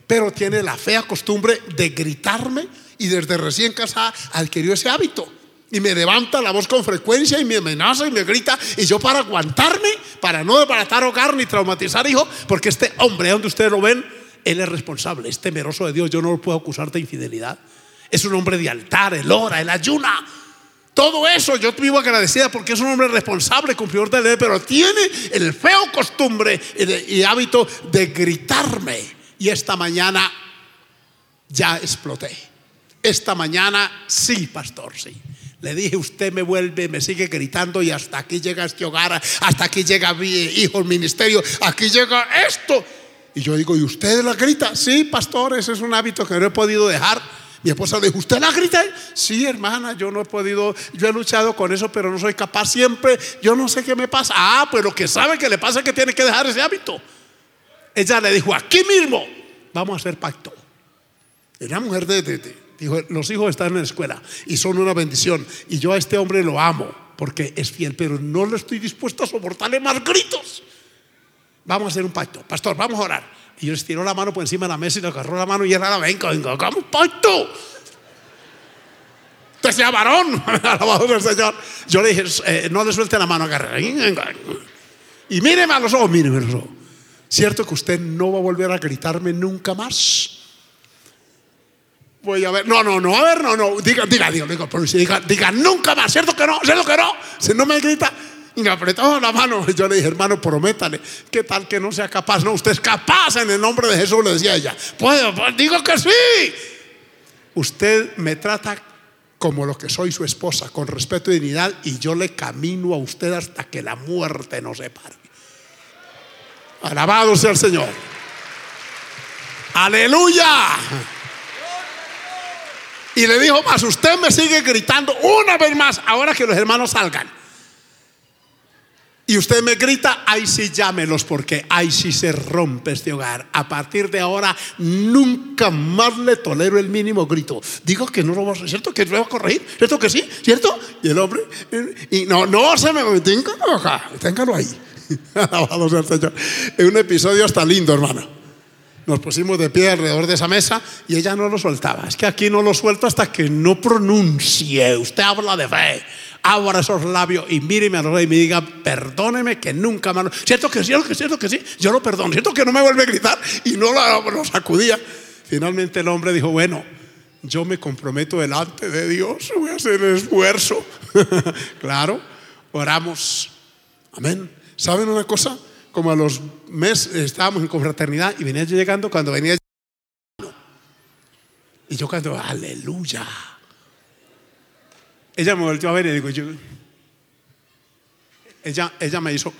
Pero tiene la fea costumbre de gritarme y desde recién casada adquirió ese hábito. Y me levanta la voz con frecuencia y me amenaza y me grita. Y yo para aguantarme, para no desbaratar hogar ni traumatizar hijos, porque este hombre, donde ustedes lo ven, él es responsable, es temeroso de Dios. Yo no lo puedo acusar de infidelidad. Es un hombre de altar, él ora, él ayuna. Todo eso yo vivo agradecida porque es un hombre responsable, cumplidor de ley, pero tiene el feo costumbre y hábito de gritarme. Y esta mañana ya exploté. Esta mañana sí, pastor, sí. Le dije, usted me vuelve, me sigue gritando y hasta aquí llega este hogar, hasta aquí llega mi hijo, el ministerio, aquí llega esto. Y yo digo, ¿y usted la grita? Sí, pastor, ese es un hábito que no he podido dejar. Mi esposa dijo, ¿usted la grita? Sí, hermana, yo no he podido, yo he luchado con eso, pero no soy capaz siempre. Yo no sé qué me pasa. Ah, pues lo que sabe que le pasa es que tiene que dejar ese hábito. Ella le dijo, aquí mismo, vamos a hacer pacto. Era mujer de, de- de- dijo, los hijos están en la escuela y son una bendición. Y yo a este hombre lo amo porque es fiel, pero no le estoy dispuesto a soportarle más gritos. Vamos a hacer un pacto. Pastor, vamos a orar. Y yo estiró la mano por encima de la mesa y le agarró la mano y era, venga, venga, hagamos pacto. Usted sea varón, alabado sea el Señor. Yo le dije, eh, no le suelte la mano, agarre. Y míreme a los ojos, míreme a los ojos. ¿Cierto que usted no va a volver a gritarme nunca más? Voy a ver, no, no, no, a ver, no, no, diga, diga, diga, diga, diga, diga nunca más, ¿cierto que no? ¿Cierto que no? Si no me grita, y me apretó la mano. Yo le dije, hermano, prométale, ¿qué tal que no sea capaz? No, usted es capaz en el nombre de Jesús, le decía ella. Puedo, pues, digo que sí. Usted me trata como lo que soy su esposa, con respeto y dignidad, y yo le camino a usted hasta que la muerte nos separe. Alabado sea el Señor. Aleluya. Y le dijo más, usted me sigue gritando una vez más, ahora que los hermanos salgan. Y usted me grita, ahí sí llámelos porque ahí sí se rompe este hogar. A partir de ahora nunca más le tolero el mínimo grito. Digo que no lo va a ¿cierto? Que lo va a corregir, ¿cierto que sí? ¿Cierto? Y el hombre, y no, no se me téngalo acá, téngalo ahí. Alabado sea el Señor. Es un episodio hasta lindo, hermano. Nos pusimos de pie alrededor de esa mesa y ella no lo soltaba. Es que aquí no lo suelto hasta que no pronuncie. Usted habla de fe. Abra esos labios y míreme a los y me diga, perdóneme que nunca más. ¿Cierto que sí? ¿Cierto que, cierto que sí? Yo lo perdono. ¿Cierto que no me vuelve a gritar? Y no lo, sacudía. Finalmente el hombre dijo, bueno, yo me comprometo delante de Dios. Voy a hacer esfuerzo. claro, oramos. Amén. ¿Saben una cosa? como a los meses estábamos en confraternidad y venía yo llegando cuando venía y yo cuando aleluya ella me volvió a ver y digo yo ella, ella me hizo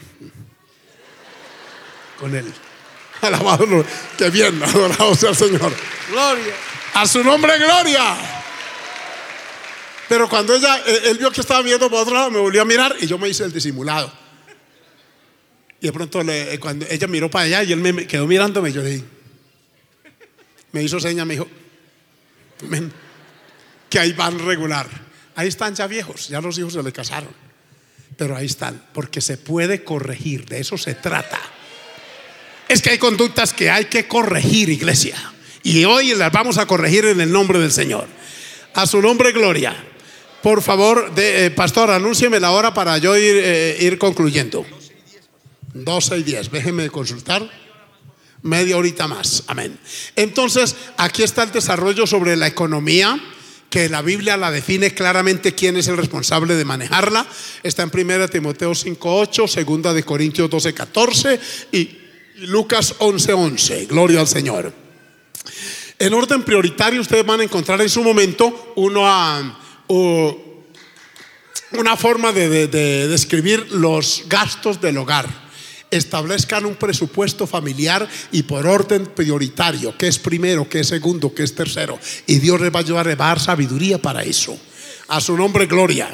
con él. Alabado que bien adorado sea el Señor. Gloria. A su nombre gloria. Pero cuando ella él vio que estaba viendo por otro lado me volvió a mirar y yo me hice el disimulado. Y de pronto, le, cuando ella miró para allá y él me quedó mirándome, yo le dije, me hizo seña, me dijo, que ahí van regular. Ahí están ya viejos, ya los hijos se le casaron. Pero ahí están, porque se puede corregir, de eso se trata. Es que hay conductas que hay que corregir, iglesia. Y hoy las vamos a corregir en el nombre del Señor. A su nombre, gloria. Por favor, eh, pastor, anúncieme la hora para yo ir, eh, ir concluyendo. 12 y 10. Déjenme consultar. Media horita más. Amén. Entonces, aquí está el desarrollo sobre la economía que la Biblia la define claramente quién es el responsable de manejarla. Está en 1 Timoteo 5.8, 2 de Corintios 12.14 y Lucas 11.11. Gloria al Señor. En orden prioritario ustedes van a encontrar en su momento una, una forma de describir los gastos del hogar establezcan un presupuesto familiar y por orden prioritario, que es primero, que es segundo, que es tercero. Y Dios les va a ayudar a dar sabiduría para eso. A su nombre, gloria.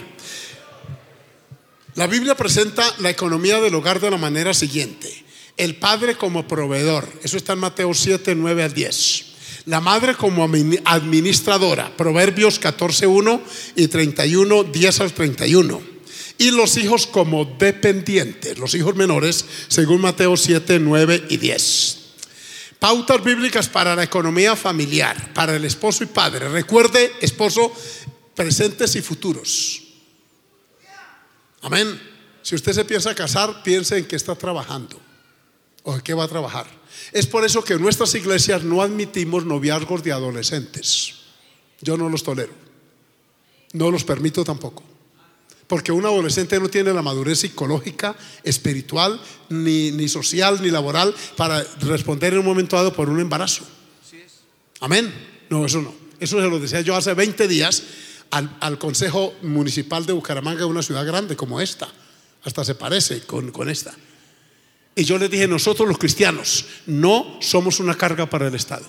La Biblia presenta la economía del hogar de la manera siguiente. El padre como proveedor, eso está en Mateo 7, 9 al 10. La madre como administradora, Proverbios 14, 1 y 31, 10 al 31 y los hijos como dependientes, los hijos menores, según Mateo 7, 9 y 10. Pautas bíblicas para la economía familiar, para el esposo y padre. Recuerde, esposo, presentes y futuros. Amén. Si usted se piensa casar, piense en qué está trabajando o en qué va a trabajar. Es por eso que en nuestras iglesias no admitimos noviazgos de adolescentes. Yo no los tolero. No los permito tampoco. Porque un adolescente no tiene la madurez psicológica, espiritual, ni, ni social, ni laboral para responder en un momento dado por un embarazo. Amén. No, eso no. Eso se lo decía yo hace 20 días al, al, Consejo Municipal de Bucaramanga, una ciudad grande como esta. Hasta se parece con, con esta. Y yo les dije, nosotros los cristianos no somos una carga para el Estado.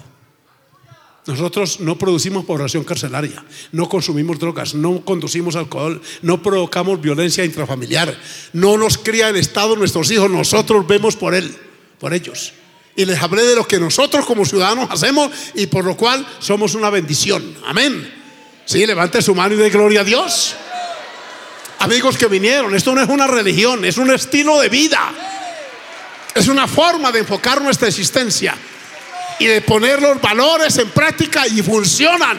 Nosotros no producimos población carcelaria, no consumimos drogas, no conducimos alcohol, no provocamos violencia intrafamiliar, no nos cría el Estado nuestros hijos, nosotros vemos por él, por ellos. Y les hablé de lo que nosotros como ciudadanos hacemos y por lo cual somos una bendición. Amén. Sí, levante su mano y de gloria a Dios. Amigos que vinieron, esto no es una religión, es un estilo de vida. Es una forma de enfocar nuestra existencia y de poner los valores en práctica y funcionan.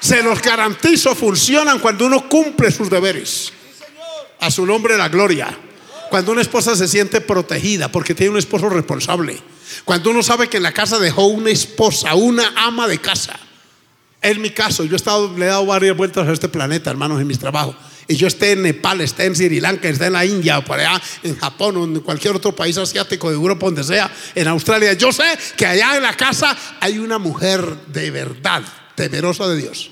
Se los garantizo, funcionan cuando uno cumple sus deberes. A su nombre la gloria. Cuando una esposa se siente protegida porque tiene un esposo responsable. Cuando uno sabe que en la casa dejó una esposa, una ama de casa. En mi caso, yo he estado, le he dado varias vueltas a este planeta, hermanos, en mis trabajos. Y yo esté en Nepal, esté en Sri Lanka, esté en la India, o por allá en Japón, o en cualquier otro país asiático, de Europa, donde sea, en Australia. Yo sé que allá en la casa hay una mujer de verdad, temerosa de Dios.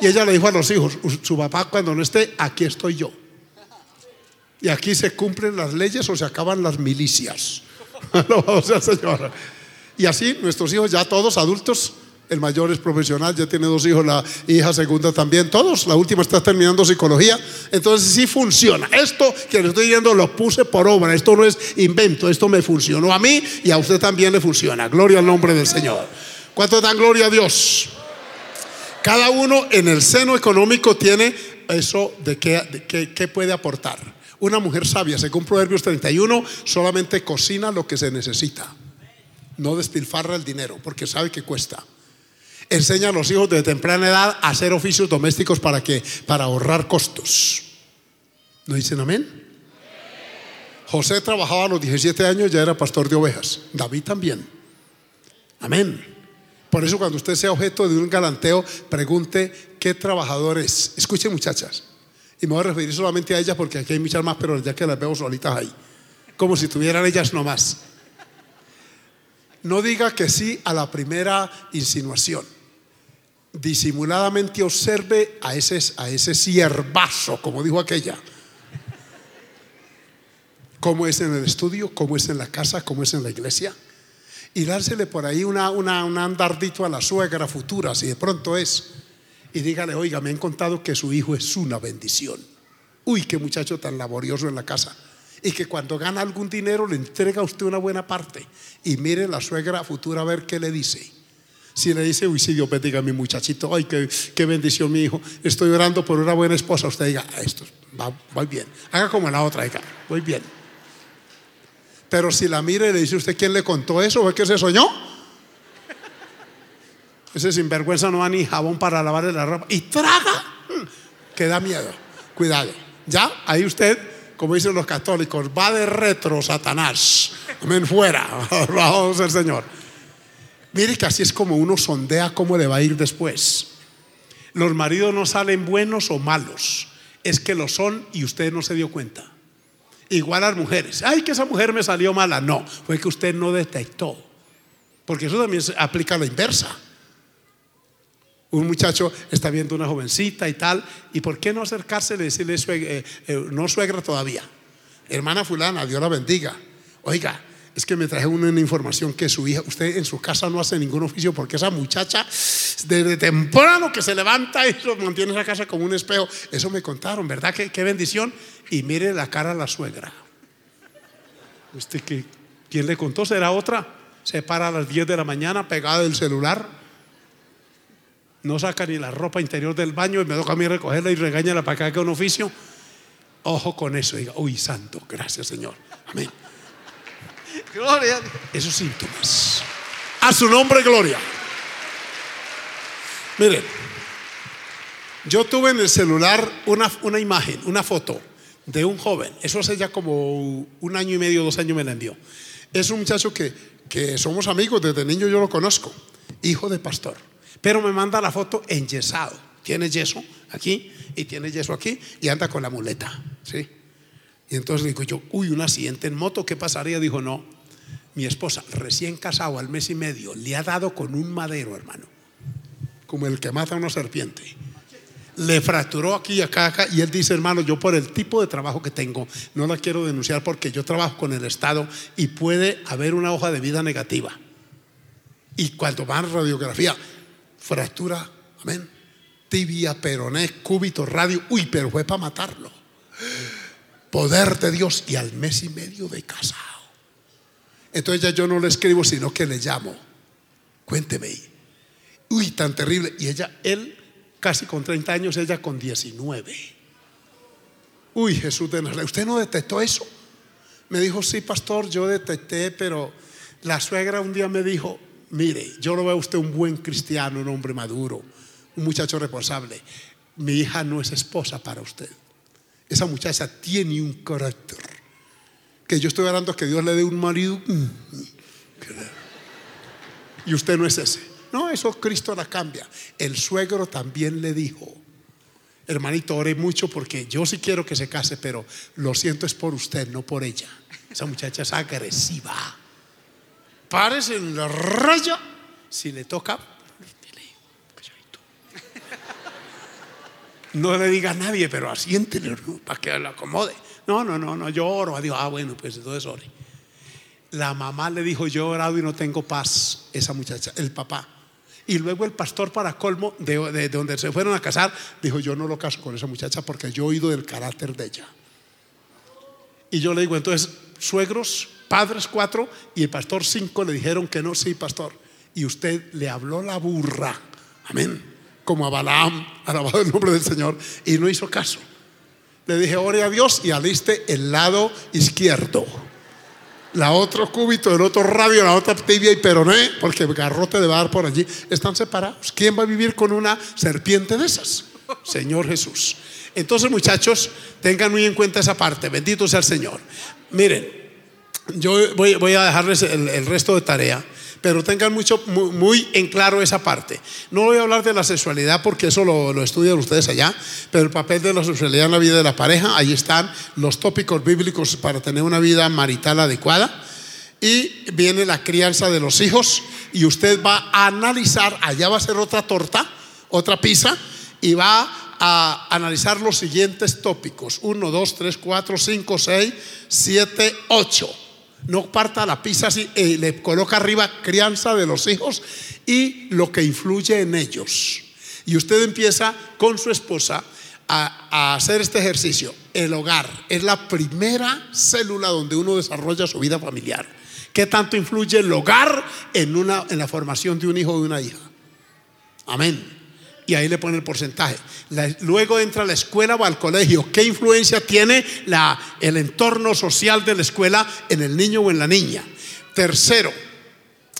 Y ella le dijo a los hijos, su papá cuando no esté, aquí estoy yo. Y aquí se cumplen las leyes o se acaban las milicias. Señor. Y así nuestros hijos ya todos adultos, el mayor es profesional, ya tiene dos hijos, la hija segunda también, todos, la última está terminando psicología, entonces sí funciona. Esto que le estoy diciendo lo puse por obra, esto no es invento, esto me funcionó a mí y a usted también le funciona. Gloria al nombre del Señor. ¿Cuánto dan gloria a Dios? Cada uno en el seno económico tiene eso de qué puede aportar. Una mujer sabia, según Proverbios 31, solamente cocina lo que se necesita. No despilfarra el dinero, porque sabe que cuesta. Enseña a los hijos de temprana edad a hacer oficios domésticos para que para ahorrar costos. ¿No dicen amén? José trabajaba a los 17 años, ya era pastor de ovejas. David también. Amén. Por eso cuando usted sea objeto de un galanteo, pregunte qué trabajador es. Escuche muchachas. Y me voy a referir solamente a ellas porque aquí hay muchas más, pero ya que las veo solitas ahí. Como si tuvieran ellas nomás. No diga que sí a la primera insinuación. Disimuladamente observe a ese, a ese siervazo, como dijo aquella. Cómo es en el estudio, cómo es en la casa, cómo es en la iglesia. Y dársele por ahí una, una, un andardito a la suegra futura, si de pronto es y dígale, oiga, me han contado que su hijo es una bendición. Uy, qué muchacho tan laborioso en la casa. Y que cuando gana algún dinero le entrega a usted una buena parte. Y mire la suegra futura a ver qué le dice. Si le dice, uy, si Dios bendiga a mi muchachito, ay, qué, bendición mi hijo, estoy orando por una buena esposa, usted diga, ah, esto va, va bien. Haga como la otra, diga, voy bien. Pero si la mire y le dice usted quién le contó eso, ¿o es que se soñó? Ese sinvergüenza no va ni jabón para lavarle la ropa. Y traga. Que da miedo. Cuidado. Ya, ahí usted, como dicen los católicos, va de retro, Satanás. Amén, fuera. Vamos el Señor. Mire que así es como uno sondea cómo le va a ir después. Los maridos no salen buenos o malos. Es que lo son y usted no se dio cuenta. Igual las mujeres. Ay, que esa mujer me salió mala. No, fue que usted no detectó. Porque eso también aplica a la inversa. Un muchacho está viendo una jovencita y tal, ¿y por qué no acercarse y decirle, eh, eh, no suegra todavía? Hermana fulana, Dios la bendiga. Oiga, es que me traje una, información que su hija, usted en su casa no hace ningún oficio porque esa muchacha desde temprano que se levanta y lo mantiene esa casa como un espejo. Eso me contaron, ¿verdad? Qué, bendición. Y mire la cara a la suegra. ¿Usted que quién le contó? ¿Será otra? Se para a las 10 de la mañana pegada del celular no saca ni la ropa interior del baño y me toca a mí recogerla y regaña para que haga un oficio. Ojo con eso, diga, uy, santo, gracias Señor. Amén. Gloria. Esos síntomas. A su nombre, gloria. Miren, yo tuve en el celular una, una imagen, una foto de un joven. Eso hace ya como un año y medio, dos años me la envió. Es un muchacho que, que somos amigos, desde niño yo lo conozco, hijo de pastor. Pero me manda la foto enyesado. Tiene yeso aquí y tiene yeso aquí y anda con la muleta. ¿sí? Y entonces digo yo, uy, un accidente en moto, ¿qué pasaría? Dijo, no, mi esposa, recién casado al mes y medio, le ha dado con un madero, hermano, como el que mata a una serpiente. Le fracturó aquí y acá, acá, y él dice, hermano, yo por el tipo de trabajo que tengo, no la quiero denunciar porque yo trabajo con el Estado y puede haber una hoja de vida negativa. Y cuando van radiografía, fractura, amén, tibia, peroné, cúbito, radio, uy, pero fue para matarlo. Poder de Dios y al mes y medio de casado. Entonces ya yo no le escribo, sino que le llamo. Cuénteme. Uy, tan terrible. Y ella, él casi con 30 años, ella con 19. Uy, Jesús de Nazaret, ¿usted no detectó eso? Me dijo, sí, pastor, yo detecté, pero la suegra un día me dijo, mire, yo lo veo a usted un buen cristiano, un hombre maduro, un muchacho responsable. Mi hija no es esposa para usted. Esa muchacha tiene un carácter. Que yo estoy orando que Dios le dé un marido. Y usted no es ese. No, eso Cristo la cambia. El suegro también le dijo, hermanito, ore mucho porque yo sí quiero que se case, pero lo siento es por usted, no por ella. Esa muchacha es agresiva. Párese en la raya. Si le toca, no le diga a nadie, pero asiéntele para que la acomode. No, no, no, no, yo oro a Dios. Ah, bueno, pues entonces ore. La mamá le dijo, yo he orado y no tengo paz, esa muchacha, el papá. Y luego el pastor para colmo, de, de- de donde se fueron a casar, dijo, yo no lo caso con esa muchacha porque yo he oído del carácter de ella. Y yo le digo, entonces, suegros, padres cuatro y el pastor cinco le dijeron que no, sí, pastor. Y usted le habló la burra, amén, como a Balaam, alabado el nombre del Señor, y no hizo caso. Le dije, ore a Dios y aliste el lado izquierdo. La otro cúbito, el otro radio, la otra tibia y peroné, porque el garrote de dar por allí, están separados. ¿Quién va a vivir con una serpiente de esas? Señor Jesús. Entonces, muchachos, tengan muy en cuenta esa parte. Bendito sea el Señor. Miren, yo voy, voy a dejarles el, el resto de tarea, pero tengan mucho, muy, en claro esa parte. No voy a hablar de la sexualidad porque eso lo, lo estudian ustedes allá, pero el papel de la sexualidad en la vida de la pareja, ahí están los tópicos bíblicos para tener una vida marital adecuada. Y viene la crianza de los hijos y usted va a analizar, allá va a ser otra torta, otra pizza, y va a analizar los siguientes tópicos. 1, 2, 3, 4, 5, 6, 7, 8. No parta la pizza así, eh, le coloca arriba crianza de los hijos y lo que influye en ellos. Y usted empieza con su esposa a, hacer este ejercicio. El hogar es la primera célula donde uno desarrolla su vida familiar. ¿Qué tanto influye el hogar en, una, en la formación de un hijo o de una hija? Amén. Y ahí le pone el porcentaje. Luego entra a la escuela o al colegio. ¿Qué influencia tiene el entorno social de la escuela en el niño o en la niña? Tercero,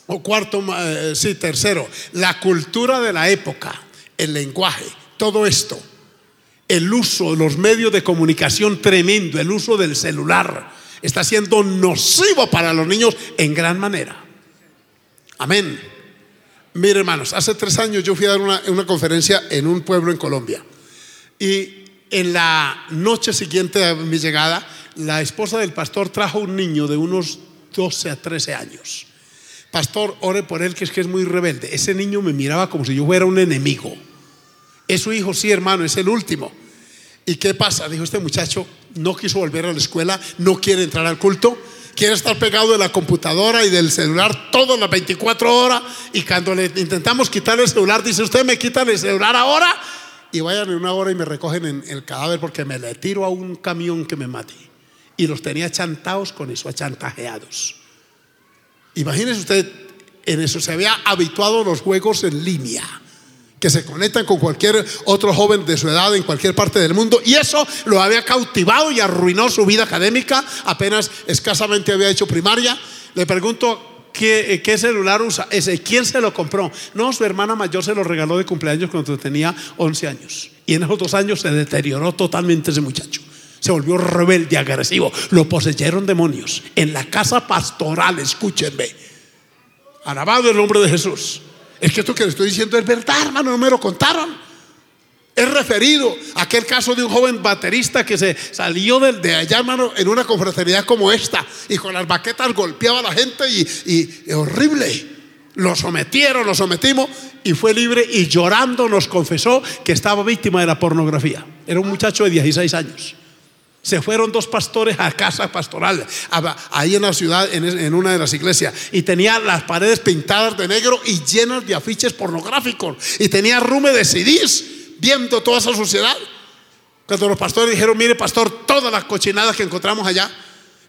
o cuarto, eh, sí, tercero, la cultura de la época, el lenguaje, todo esto, el uso de los medios de comunicación tremendo, el uso del celular, está siendo nocivo para los niños en gran manera. Amén. Mire, hermanos, hace tres años yo fui a dar una, conferencia en un pueblo en Colombia. Y en la noche siguiente a mi llegada, la esposa del pastor trajo un niño de unos 12 a 13 años. Pastor, ore por él, que es que es muy rebelde. Ese niño me miraba como si yo fuera un enemigo. Es su hijo, sí, hermano, es el último. ¿Y qué pasa? Dijo este muchacho, no quiso volver a la escuela, no quiere entrar al culto, quiere estar pegado de la computadora y del celular todas las 24 horas. Y cuando le intentamos quitarle el celular, dice, usted me quita el celular ahora y vayan en una hora y me recogen en el cadáver porque me le tiro a un camión que me mate. Y los tenía chantados con eso, achantajeados. Imagínese usted, en eso se había habituado los juegos en línea, que se conectan con cualquier otro joven de su edad en cualquier parte del mundo, y eso lo había cautivado y arruinó su vida académica, apenas escasamente había hecho primaria. Le pregunto, ¿qué, celular usa? Ese, ¿quién se lo compró? No, su hermana mayor se lo regaló de cumpleaños cuando tenía 11 años, y en esos dos años se deterioró totalmente ese muchacho. Se volvió rebelde, agresivo. Lo poseyeron demonios. En la casa pastoral, escúchenme. Alabado el nombre de Jesús. Es que esto que le estoy diciendo es verdad, hermano, no me lo contaron. Es referido a aquel caso de un joven baterista que se salió de, de allá, hermano, en una confraternidad como esta y con las baquetas golpeaba a la gente y, y- y horrible. Lo sometieron, lo sometimos y fue libre y llorando nos confesó que estaba víctima de la pornografía. Era un muchacho de 16 años. Se fueron dos pastores a casa pastoral, a- ahí en la ciudad, en, una de las iglesias, y tenía las paredes pintadas de negro y llenas de afiches pornográficos, y tenía rume de CDs, viendo toda esa sociedad. Cuando los pastores dijeron, mire pastor, todas las cochinadas que encontramos allá,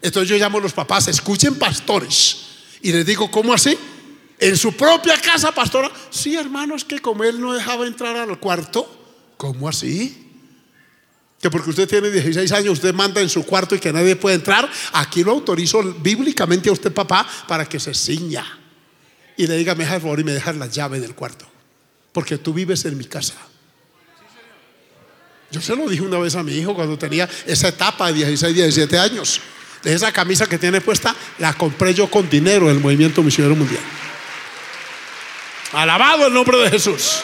entonces yo llamo a los papás, escuchen pastores, y les digo, ¿cómo así? En su propia casa, pastora, sí hermano, es que como él no dejaba entrar al cuarto, ¿cómo así? Que porque usted tiene 16 años, usted manda en su cuarto y que nadie puede entrar. Aquí lo autorizo bíblicamente a usted, papá, para que se ciña. Y le diga, me deja el favor y me deja la llave del cuarto. porque tú vives en mi casa. Yo se lo dije una vez a mi hijo cuando tenía esa etapa de 16, 17 años. De esa camisa que tiene puesta, la compré yo con dinero del movimiento misionero mundial. Alabado el nombre de Jesús.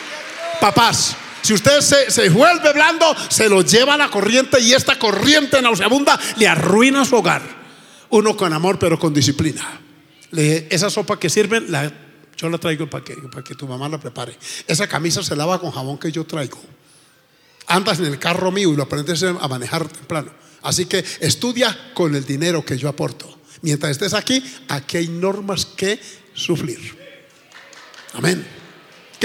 Papás, si usted se, se, vuelve blando, se lo lleva a la corriente y esta corriente nauseabunda le arruina su hogar. Uno con amor, pero con disciplina. Esa sopa que sirven, la, yo la traigo para que, para que tu mamá la prepare. Esa camisa se lava con jabón que yo traigo. Andas en el carro mío y lo aprendes a manejar temprano. Así que estudia con el dinero que yo aporto. Mientras estés aquí, aquí hay normas que sufrir. Amén.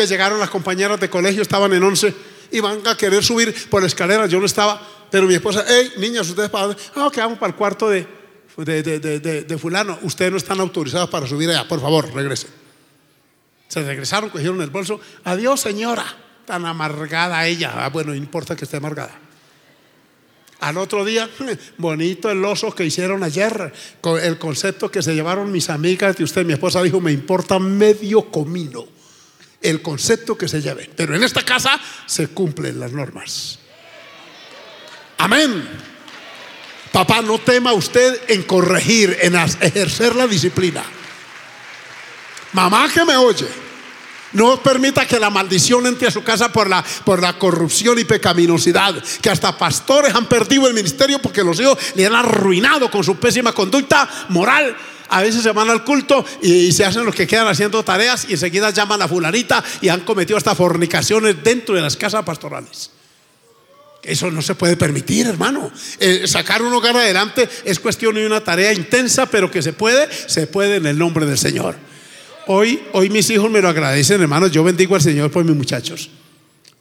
Llegaron las compañeras de colegio, estaban en 11 y van a querer subir por la escalera. Yo no estaba, pero mi esposa, hey, niñas, ¿ustedes para dónde? Ah, que vamos para el cuarto de, fulano. Ustedes no están autorizados para subir allá. Por favor, regresen. Se regresaron, cogieron el bolso. Adiós, señora. Tan amargada ella. Ah, bueno, no importa que esté amargada. Al otro día, bonito el oso que hicieron ayer, el concepto que se llevaron mis amigas de usted, mi esposa dijo, me importa medio comino el concepto que se lleven. Pero en esta casa se cumplen las normas. Amén. Papá, no tema usted en corregir, en ejercer la disciplina. Mamá que me oye, no permita que la maldición entre a su casa por la, por la corrupción y pecaminosidad. Que hasta pastores han perdido el ministerio porque los hijos le han arruinado con su pésima conducta moral. A veces se van al culto y, se hacen los que quedan haciendo tareas y enseguida llaman a fulanita y han cometido hasta fornicaciones dentro de las casas pastorales. Eso no se puede permitir, hermano. Eh, sacar un hogar adelante es cuestión de una tarea intensa, pero que se puede, se puede en el nombre del Señor. Hoy, hoy mis hijos me lo agradecen, hermanos. Yo bendigo al Señor por mis muchachos.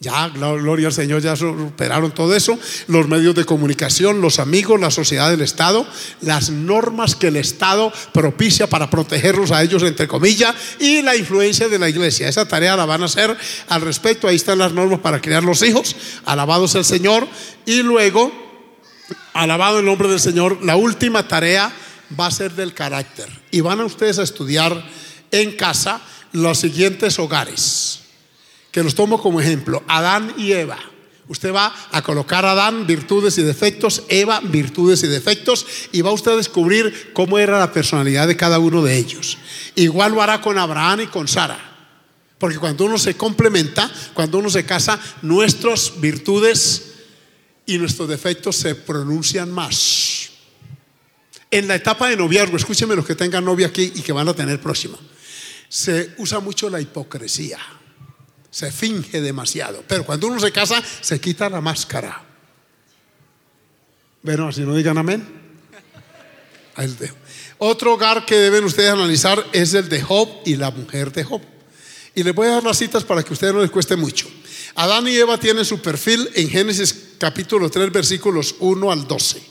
Ya, gloria al Señor, ya superaron todo eso. Los medios de comunicación, los amigos, la sociedad del Estado, las normas que el Estado propicia para protegerlos a ellos, entre comillas, y la influencia de la iglesia. Esa tarea la van a hacer al respecto. Ahí están las normas para criar los hijos. Alabados el Señor. Y luego, alabado el nombre del Señor, la última tarea va a ser del carácter. Y van a ustedes a estudiar en casa los siguientes hogares que los tomo como ejemplo, Adán y Eva. Usted va a colocar a Adán virtudes y defectos, Eva virtudes y defectos, y va usted a descubrir cómo era la personalidad de cada uno de ellos. Igual lo hará con Abraham y con Sara. Porque cuando uno se complementa, cuando uno se casa, nuestras virtudes y nuestros defectos se pronuncian más. En la etapa de noviazgo, escúcheme los que tengan novia aquí y que van a tener próxima, se usa mucho la hipocresía se finge demasiado. Pero cuando uno se casa, se quita la máscara. Bueno, si no digan amén. Otro hogar que deben ustedes analizar es el de Job y la mujer de Job. Y les voy a dar las citas para que a ustedes no les cueste mucho. Adán y Eva tienen su perfil en Génesis capítulo 3, versículos 1 al 12.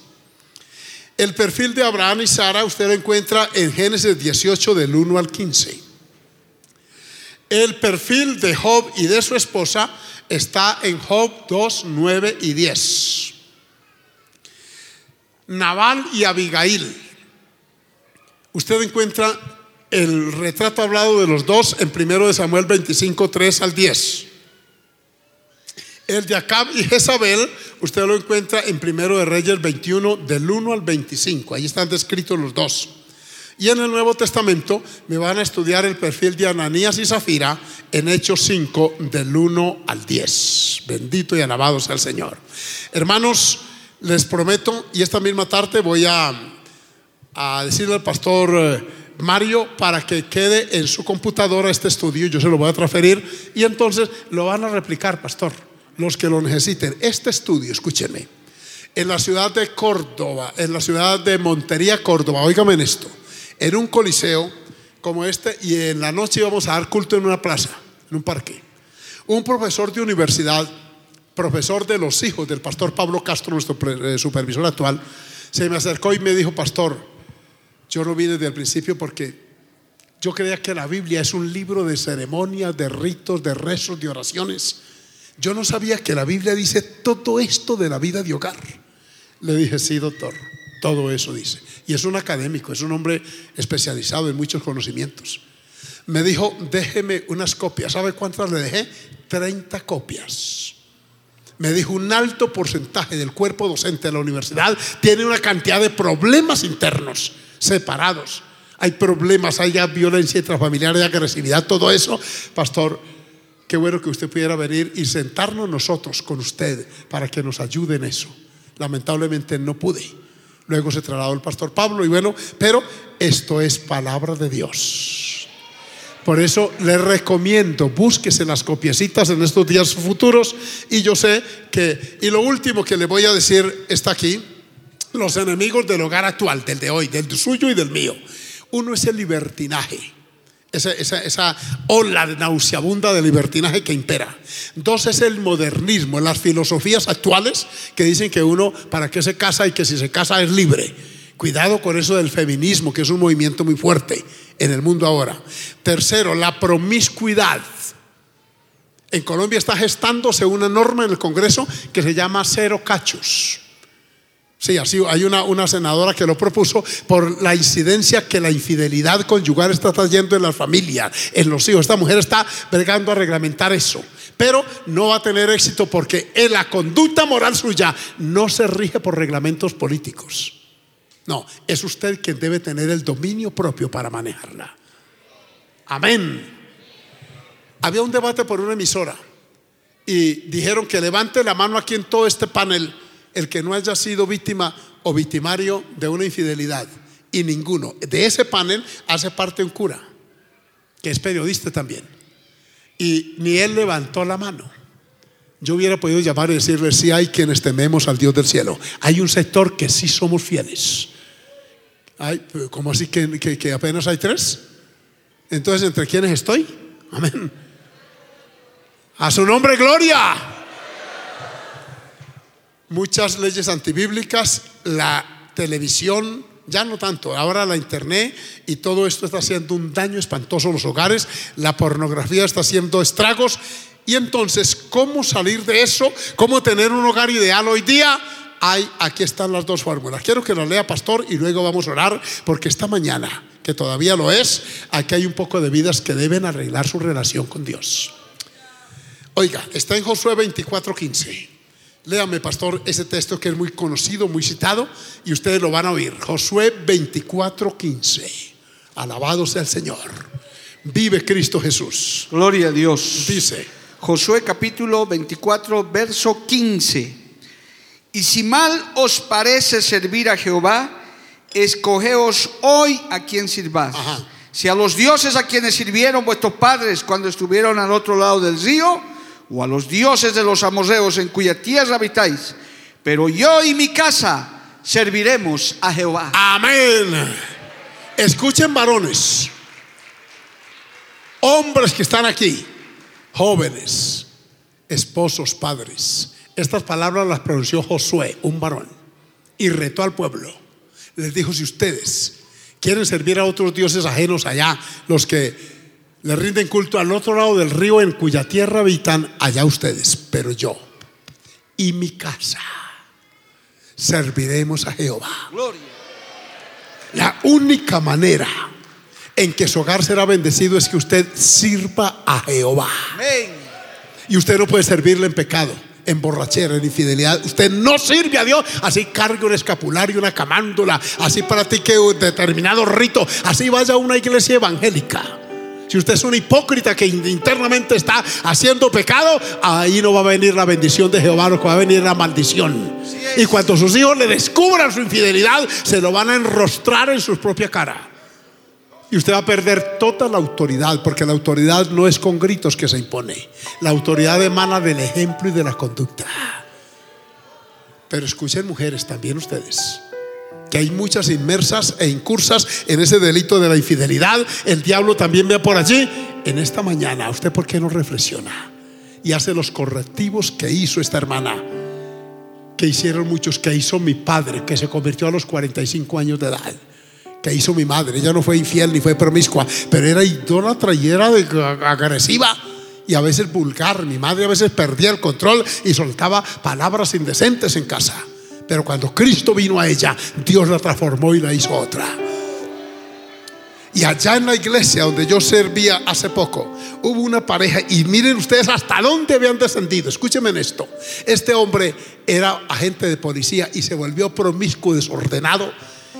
El perfil de Abraham y Sara usted lo encuentra en Génesis 18 del 1 al 15. El perfil de Job y de su esposa está en Job 2, 9 y 10. Naval y Abigail. Usted encuentra el retrato hablado de los dos en 1 de Samuel 25, 3 al 10. El de Acab y Jezabel, usted lo encuentra en 1 de Reyes 21, del 1 al 25. Ahí están descritos los dos. Y en el Nuevo Testamento me van a estudiar el perfil de Ananías y Zafira en Hechos 5 del 1 al 10. Bendito y alabado sea el Señor. Hermanos, les prometo, y esta misma tarde voy a, a decirle al pastor eh, Mario para que quede en su computadora este estudio, yo se lo voy a transferir y entonces lo van a replicar, pastor, los que lo necesiten. Este estudio, escúchenme, en la ciudad de Córdoba, en la ciudad de Montería, Córdoba, óigame en esto en un coliseo como este y en la noche íbamos a dar culto en una plaza, en un parque. Un profesor de universidad, profesor de los hijos del pastor Pablo Castro, nuestro eh, supervisor actual, se me acercó y me dijo, pastor, yo no vine desde el principio porque yo creía que la Biblia es un libro de ceremonias, de ritos, de rezos, de oraciones. Yo no sabía que la Biblia dice todo esto de la vida de hogar. Le dije, sí, doctor, todo eso dice. Y es un académico, es un hombre especializado en muchos conocimientos. Me dijo, déjeme unas copias. ¿Sabe cuántas le dejé? 30 copias. Me dijo un alto porcentaje del cuerpo docente de la universidad tiene una cantidad de problemas internos separados. Hay problemas, hay violencia intrafamiliar, hay agresividad, todo eso. Pastor, qué bueno que usted pudiera venir y sentarnos nosotros con usted para que nos ayude en eso. Lamentablemente no pude. Luego se trasladó el pastor Pablo y bueno, pero esto es palabra de Dios. Por eso le recomiendo, búsquese las copiecitas en estos días futuros y yo sé que, y lo último que le voy a decir está aquí, los enemigos del hogar actual, del de hoy, del suyo y del mío. Uno es el libertinaje. Esa, esa, esa, ola nauseabunda de libertinaje que impera. Dos es el modernismo, las filosofías actuales que dicen que uno para qué se casa y que si se casa es libre. Cuidado con eso del feminismo, que es un movimiento muy fuerte en el mundo ahora. Tercero, la promiscuidad. En Colombia está gestándose una norma en el Congreso que se llama cero cachos. Sí, así hay una, una, senadora que lo propuso por la incidencia que la infidelidad conyugal está trayendo en la familia, en los hijos. Esta mujer está bregando a reglamentar eso, pero no va a tener éxito porque en la conducta moral suya no se rige por reglamentos políticos. No, es usted quien debe tener el dominio propio para manejarla. Amén. Había un debate por una emisora y dijeron que levante la mano aquí en todo este panel el que no haya sido víctima o victimario de una infidelidad. Y ninguno. De ese panel hace parte un cura, que es periodista también. Y ni él levantó la mano. Yo hubiera podido llamar y decirle, si hay quienes tememos al Dios del cielo. Hay un sector que sí somos fieles. Hay, ¿Cómo así que, que, que apenas hay tres? Entonces, ¿entre quiénes estoy? Amén. A su nombre, gloria muchas leyes antibíblicas, la televisión, ya no tanto, ahora la internet y todo esto está haciendo un daño espantoso a los hogares, la pornografía está haciendo estragos y entonces, ¿cómo salir de eso? ¿Cómo tener un hogar ideal hoy día? Aquí están las dos fórmulas. Quiero que lo lea pastor y luego vamos a orar porque esta mañana, que todavía lo es, aquí hay un poco de vidas que deben arreglar su relación con Dios. Oiga, está en Josué 24:15. Léame, pastor, ese texto que es muy conocido, muy citado, y ustedes lo van a oír. Josué 24:15. Alabado sea el Señor. Vive Cristo Jesús. Gloria a Dios. Dice Josué capítulo 24, verso 15. Y si mal os parece servir a Jehová, escogeos hoy a quien sirváis. Si a los dioses a quienes sirvieron vuestros padres cuando estuvieron al otro lado del río, o a los dioses de los amorreos en cuya tierra habitáis, pero yo y mi casa serviremos a Jehová. Amén. Escuchen varones, hombres que están aquí, jóvenes, esposos, padres. Estas palabras las pronunció Josué, un varón, y retó al pueblo. Les dijo, si ustedes quieren servir a otros dioses ajenos allá, los que le rinden culto al otro lado del río en cuya tierra habitan, allá ustedes, pero yo y mi casa serviremos a Jehová. Gloria. La única manera en que su hogar será bendecido es que usted sirva a Jehová. Amén. Y usted no puede servirle en pecado, en borrachera, en infidelidad. Usted no sirve a Dios. Así cargue un escapulario, una camándula, así practique un determinado rito, así vaya a una iglesia evangélica. Si usted es un hipócrita que internamente está haciendo pecado, ahí no va a venir la bendición de Jehová, que va a venir la maldición. Y cuando sus hijos le descubran su infidelidad, se lo van a enrostrar en su propia cara. Y usted va a perder toda la autoridad, porque la autoridad no es con gritos que se impone. La autoridad emana del ejemplo y de la conducta. Pero escuchen mujeres también ustedes que hay muchas inmersas e incursas en ese delito de la infidelidad. El diablo también ve por allí. En esta mañana, ¿usted por qué no reflexiona? Y hace los correctivos que hizo esta hermana, que hicieron muchos, que hizo mi padre, que se convirtió a los 45 años de edad, que hizo mi madre. Ella no fue infiel ni fue promiscua, pero era idólatra y era agresiva y a veces vulgar. Mi madre a veces perdía el control y soltaba palabras indecentes en casa. Pero cuando Cristo vino a ella, Dios la transformó y la hizo otra. Y allá en la iglesia donde yo servía hace poco, hubo una pareja y miren ustedes hasta dónde habían descendido. Escúchenme en esto. Este hombre era agente de policía y se volvió promiscuo, desordenado.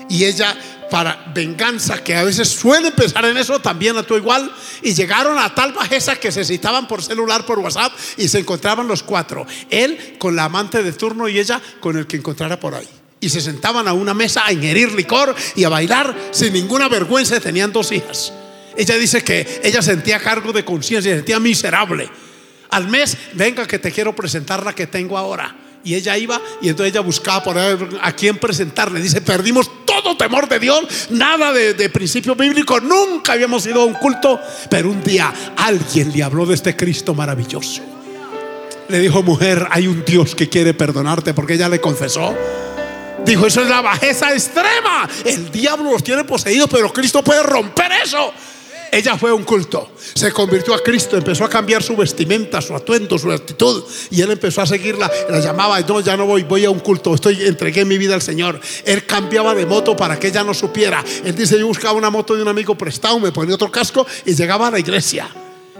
Y ella, para venganza, que a veces suele pensar en eso, también actuó igual. Y llegaron a tal bajeza que se citaban por celular, por WhatsApp, y se encontraban los cuatro. Él con la amante de turno y ella con el que encontrara por ahí y se sentaban a una mesa a ingerir licor y a bailar sin ninguna vergüenza. Tenían dos hijas. Ella dice que ella sentía cargo de conciencia, se sentía miserable. Al mes, venga que te quiero presentar la que tengo ahora. Y ella iba y entonces ella buscaba ahí a quién presentarle. Dice, perdimos todo temor de Dios, nada de, de principio bíblico, nunca habíamos ido a un culto, pero un día alguien le habló de este Cristo maravilloso. Le dijo, mujer, hay un Dios que quiere perdonarte porque ella le confesó. Dijo, eso es la bajeza extrema. El diablo los tiene poseídos, pero Cristo puede romper eso. Ella fue un culto, se convirtió a Cristo, empezó a cambiar su vestimenta, su atuendo, su actitud. Y él empezó a seguirla, la llamaba, no, ya no voy, voy a un culto, estoy, entregué mi vida al Señor. Él cambiaba de moto para que ella no supiera. Él dice, yo buscaba una moto de un amigo prestado, me ponía otro casco y llegaba a la iglesia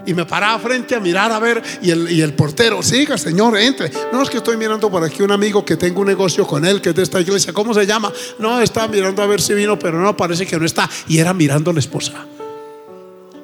y me paraba frente a mirar a ver y el, y el portero, siga señor, entre. No es que estoy mirando por aquí un amigo que tengo un negocio con él, que es de esta iglesia, ¿cómo se llama? No, estaba mirando a ver si vino, pero no, parece que no está. Y era mirando a la esposa.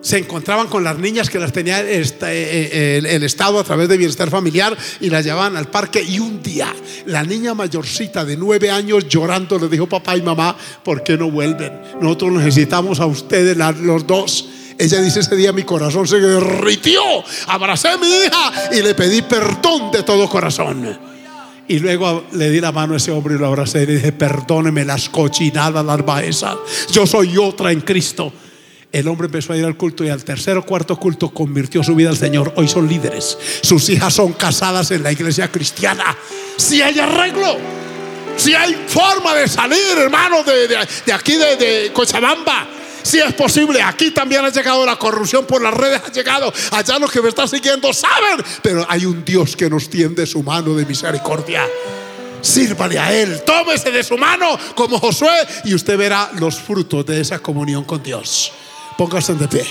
Se encontraban con las niñas que las tenía este, eh, el, Estado a través de bienestar familiar y las llevaban al parque. Y un día, la niña mayorcita de nueve años llorando le dijo papá y mamá, ¿por qué no vuelven? Nosotros necesitamos a ustedes los dos. Ella dice ese día mi corazón se derritió. Abracé a mi hija y le pedí perdón de todo corazón. Y luego le di la mano a ese hombre y lo abracé y le dije, perdóneme las cochinadas, las bajezas. Yo soy otra en Cristo. El hombre empezó a ir al culto y al tercer o cuarto culto convirtió su vida al Señor. Hoy son líderes. Sus hijas son casadas en la iglesia cristiana. Si hay arreglo, si hay forma de salir, hermano, de, de- de aquí de, Cochabamba. Si es posible, aquí también ha llegado la corrupción por las redes, ha llegado. Allá los que me están siguiendo saben, pero hay un Dios que nos tiende su mano de misericordia. Sírvale a Él, tómese de su mano como Josué y usted verá los frutos de esa comunión con Dios. Póngase de pie.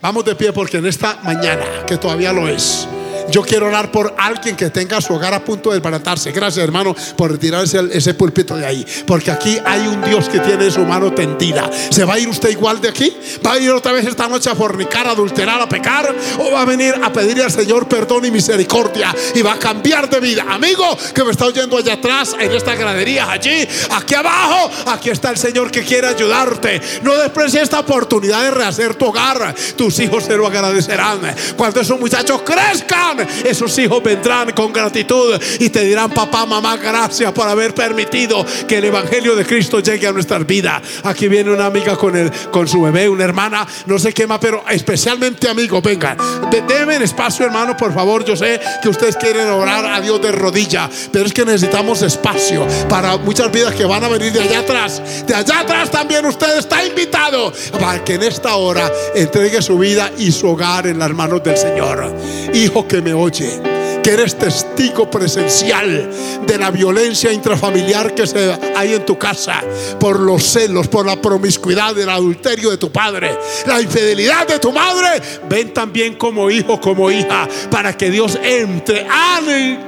Vamos de pie porque en esta mañana, que todavía lo es, yo quiero orar por alguien que tenga su hogar a punto de desbaratarse. Gracias, hermano, por retirarse el- ese púlpito de ahí. Porque aquí hay un Dios que tiene su mano tendida. ¿Se va a ir usted igual de aquí? ¿Va a ir otra vez esta noche a fornicar, a adulterar, a pecar? ¿O va a venir a pedirle al Señor perdón y misericordia? Y va a cambiar de vida. Amigo que me está oyendo allá atrás, en esta gradería, allí, aquí abajo, aquí está el Señor que quiere ayudarte. No desprecies esta oportunidad de rehacer tu hogar. Tus hijos se lo agradecerán. Cuando esos muchachos crezcan, esos hijos vendrán con gratitud y te dirán, papá, mamá, gracias por haber permitido que el Evangelio de Cristo llegue a nuestras vidas. Aquí viene una amiga con, el, con su bebé, una hermana, no sé qué más, pero especialmente amigos, vengan. De- Deben espacio, hermano, por favor. Yo sé que ustedes quieren orar a Dios de rodilla, pero es que necesitamos espacio para muchas vidas que van a venir de allá atrás. De allá atrás también usted está invitado para que en esta hora entregue su vida y su hogar en las manos del Señor. Hijo que me oye que eres testigo presencial de la violencia intrafamiliar que se hay en tu casa por los celos, por la promiscuidad, el adulterio de tu padre, la infidelidad de tu madre. Ven también como hijo, como hija, para que Dios entre.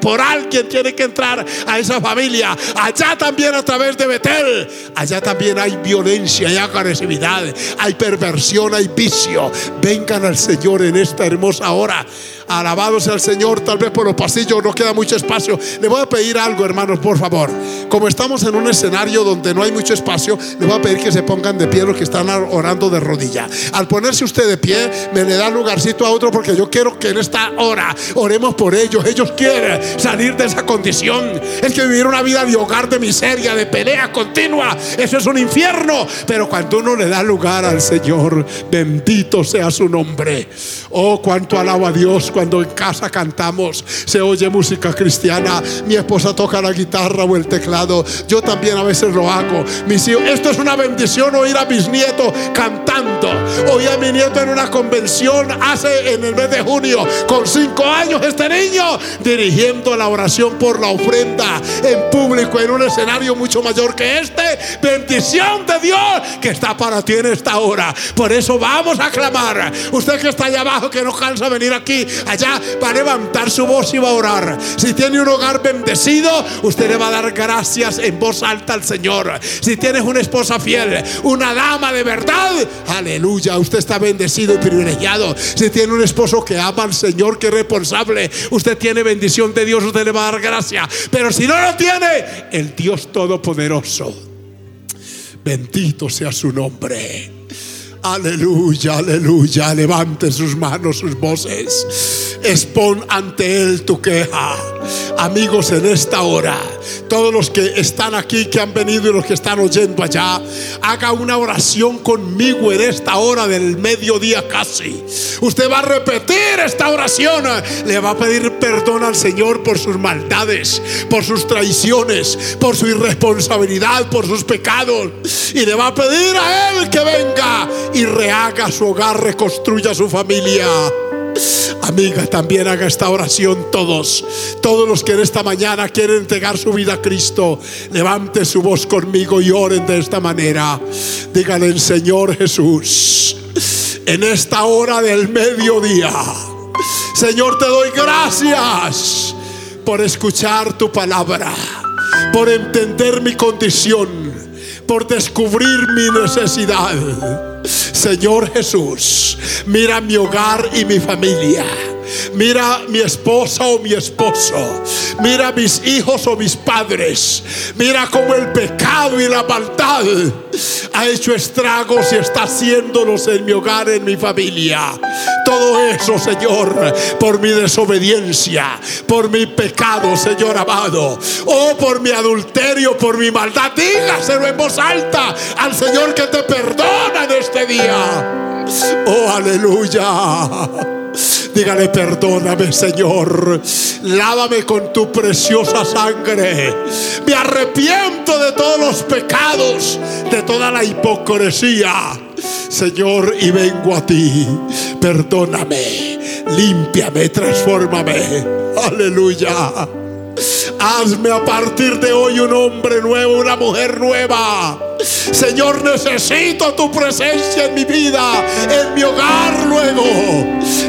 Por alguien tiene que entrar a esa familia. Allá también a través de Betel. Allá también hay violencia, hay agresividad, hay perversión, hay vicio. Vengan al Señor en esta hermosa hora. Alabado sea el Señor, tal vez por los pasillos no queda mucho espacio. Le voy a pedir algo, hermanos, por favor. Como estamos en un escenario donde no hay mucho espacio, le voy a pedir que se pongan de pie los que están orando de rodilla. Al ponerse usted de pie, me le da lugarcito a otro porque yo quiero que en esta hora oremos por ellos. Ellos quieren salir de esa condición. Es que vivir una vida de hogar, de miseria, de pelea continua, eso es un infierno. Pero cuando uno le da lugar al Señor, bendito sea su nombre. Oh, cuánto alabo a Dios cuando en casa cantamos, se oye música cristiana, mi esposa toca la guitarra o el teclado, yo también a veces lo hago. Mis hijos, esto es una bendición oír a mis nietos cantando. Oí a mi nieto en una convención hace en el mes de junio, con cinco años, este niño dirigiendo la oración por la ofrenda en público, en un escenario mucho mayor que este. Bendición de Dios que está para ti en esta hora. Por eso vamos a clamar. Usted que está allá abajo, que no cansa venir aquí, allá, va a levantar su voz y va a orar. Si tiene un hogar bendecido, usted le va a dar gracias en voz alta al Señor. Si tienes una esposa fiel, una dama de verdad, aleluya, usted está bendecido y privilegiado. Si tiene un esposo que ama al Señor, que es responsable, usted tiene bendición de Dios, usted le va a dar gracia. Pero si no lo tiene, el Dios Todopoderoso, bendito sea su nombre. Aleluya, aleluya. Levante sus manos, sus voces. Expon ante Él tu queja. Amigos, en esta hora, todos los que están aquí, que han venido y los que están oyendo allá, haga una oración conmigo en esta hora del mediodía casi. Usted va a repetir esta oración. Le va a pedir perdón al Señor por sus maldades, por sus traiciones, por su irresponsabilidad, por sus pecados. Y le va a pedir a Él que venga y rehaga su hogar, reconstruya su familia. Amiga, también haga esta oración todos. Todos los que en esta mañana quieren entregar su vida a Cristo, levante su voz conmigo y oren de esta manera. Díganle, Señor Jesús, en esta hora del mediodía, Señor, te doy gracias por escuchar tu palabra, por entender mi condición, por descubrir mi necesidad. Señor Jesús, mira mi hogar y mi familia. Mira mi esposa o mi esposo. Mira mis hijos o mis padres. Mira cómo el pecado y la maldad ha hecho estragos y está haciéndolos en mi hogar, en mi familia. Todo eso, Señor, por mi desobediencia, por mi pecado, Señor amado. O por mi adulterio, por mi maldad. Dígaselo en voz alta al Señor que te perdona en este día. Oh, aleluya. Dígale, perdóname, Señor. Lávame con tu preciosa sangre. Me arrepiento de todos los pecados, de toda la hipocresía. Señor, y vengo a ti. Perdóname, límpiame, transfórmame. Aleluya. Hazme a partir de hoy un hombre nuevo, una mujer nueva. Señor, necesito tu presencia en mi vida, en mi hogar luego.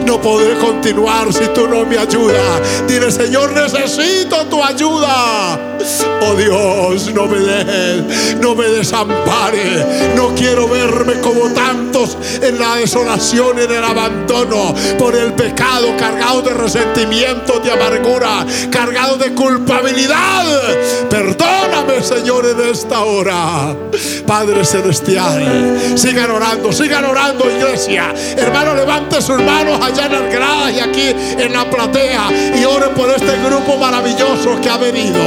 No podré continuar si tú no me ayudas. Dile, Señor, necesito tu ayuda. Oh Dios, no me dejes, no me desampare. No quiero verme como tantos en la desolación, en el abandono, por el pecado, cargado de resentimiento, de amargura, cargado de Perdóname, Señor, en esta hora. Padre Celestial, sigan orando, sigan orando, iglesia. Hermano, levante sus manos allá en las gradas y aquí en la platea y oren por este grupo maravilloso que ha venido.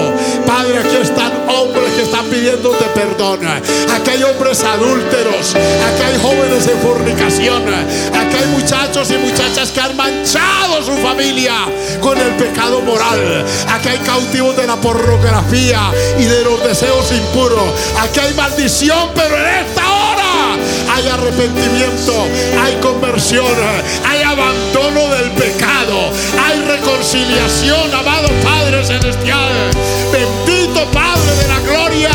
Padre, aquí están hombres que están pidiéndote perdón. Aquí hay hombres adúlteros, aquí hay jóvenes en fornicación, aquí hay muchachos y muchachas que han manchado su familia con el pecado moral. Aquí hay cautivos de la pornografía y de los deseos impuros. Aquí hay maldición, pero en esta hora hay arrepentimiento, hay conversión, hay abandono del pecado, hay reconciliación, amado Padre Celestial. Bendito Padre de la gloria.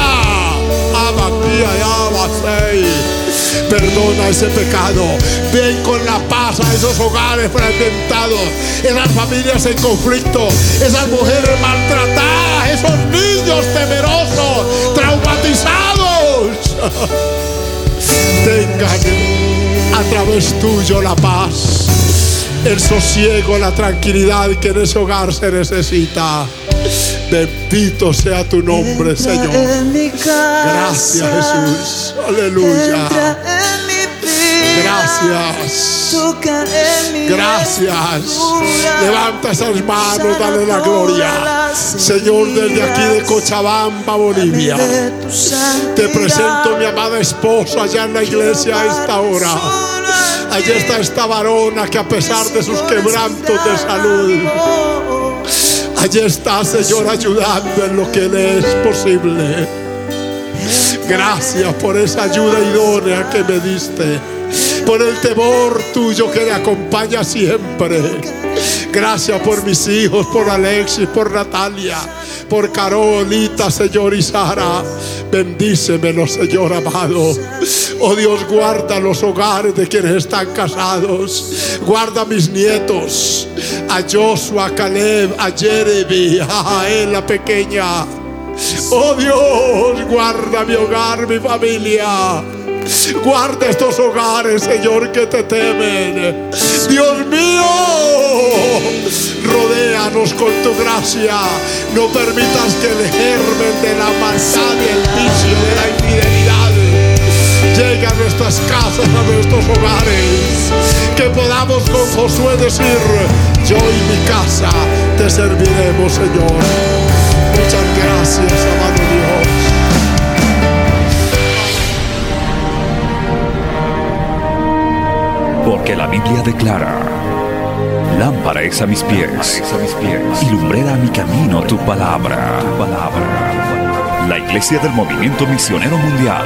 Perdona ese pecado. Ven con la paz a esos hogares fragmentados, esas familias en conflicto, esas mujeres maltratadas, esos niños temerosos, traumatizados. Tengan a través tuyo la paz, el sosiego, la tranquilidad que en ese hogar se necesita. Bendito sea tu nombre, Señor. Gracias, Jesús. Aleluya. Gracias. Toca en mi Gracias. Levanta esas manos, dale la gloria. Señor, desde aquí de Cochabamba, Bolivia. Te presento mi amada esposa allá en la iglesia a esta hora. Allí está esta varona que a pesar de sus quebrantos de salud, allí está, Señor, ayudando en lo que le es posible. Gracias por esa ayuda idónea que me diste. Por el temor tuyo que le acompaña siempre. Gracias por mis hijos, por Alexis, por Natalia, por Carolita, Señor y Sara. Bendícemelo, Señor amado. Oh Dios, guarda los hogares de quienes están casados. Guarda a mis nietos, a Joshua, a Caleb, a Jeremy, a Jael, la pequeña. Oh Dios, guarda mi hogar, mi familia. Guarda estos hogares, Señor, que te temen. Dios mío, rodéanos con tu gracia. No permitas que el germen de la maldad, del vicio, de la infidelidad llegue a nuestras casas, a nuestros hogares. Que podamos con Josué decir, yo y mi casa te serviremos, Señor. Muchas gracias, amado Dios. Porque la Biblia declara, lámpara es a mis pies, y lumbrera a mi camino tu palabra. Tu palabra. La Iglesia del Movimiento Misionero Mundial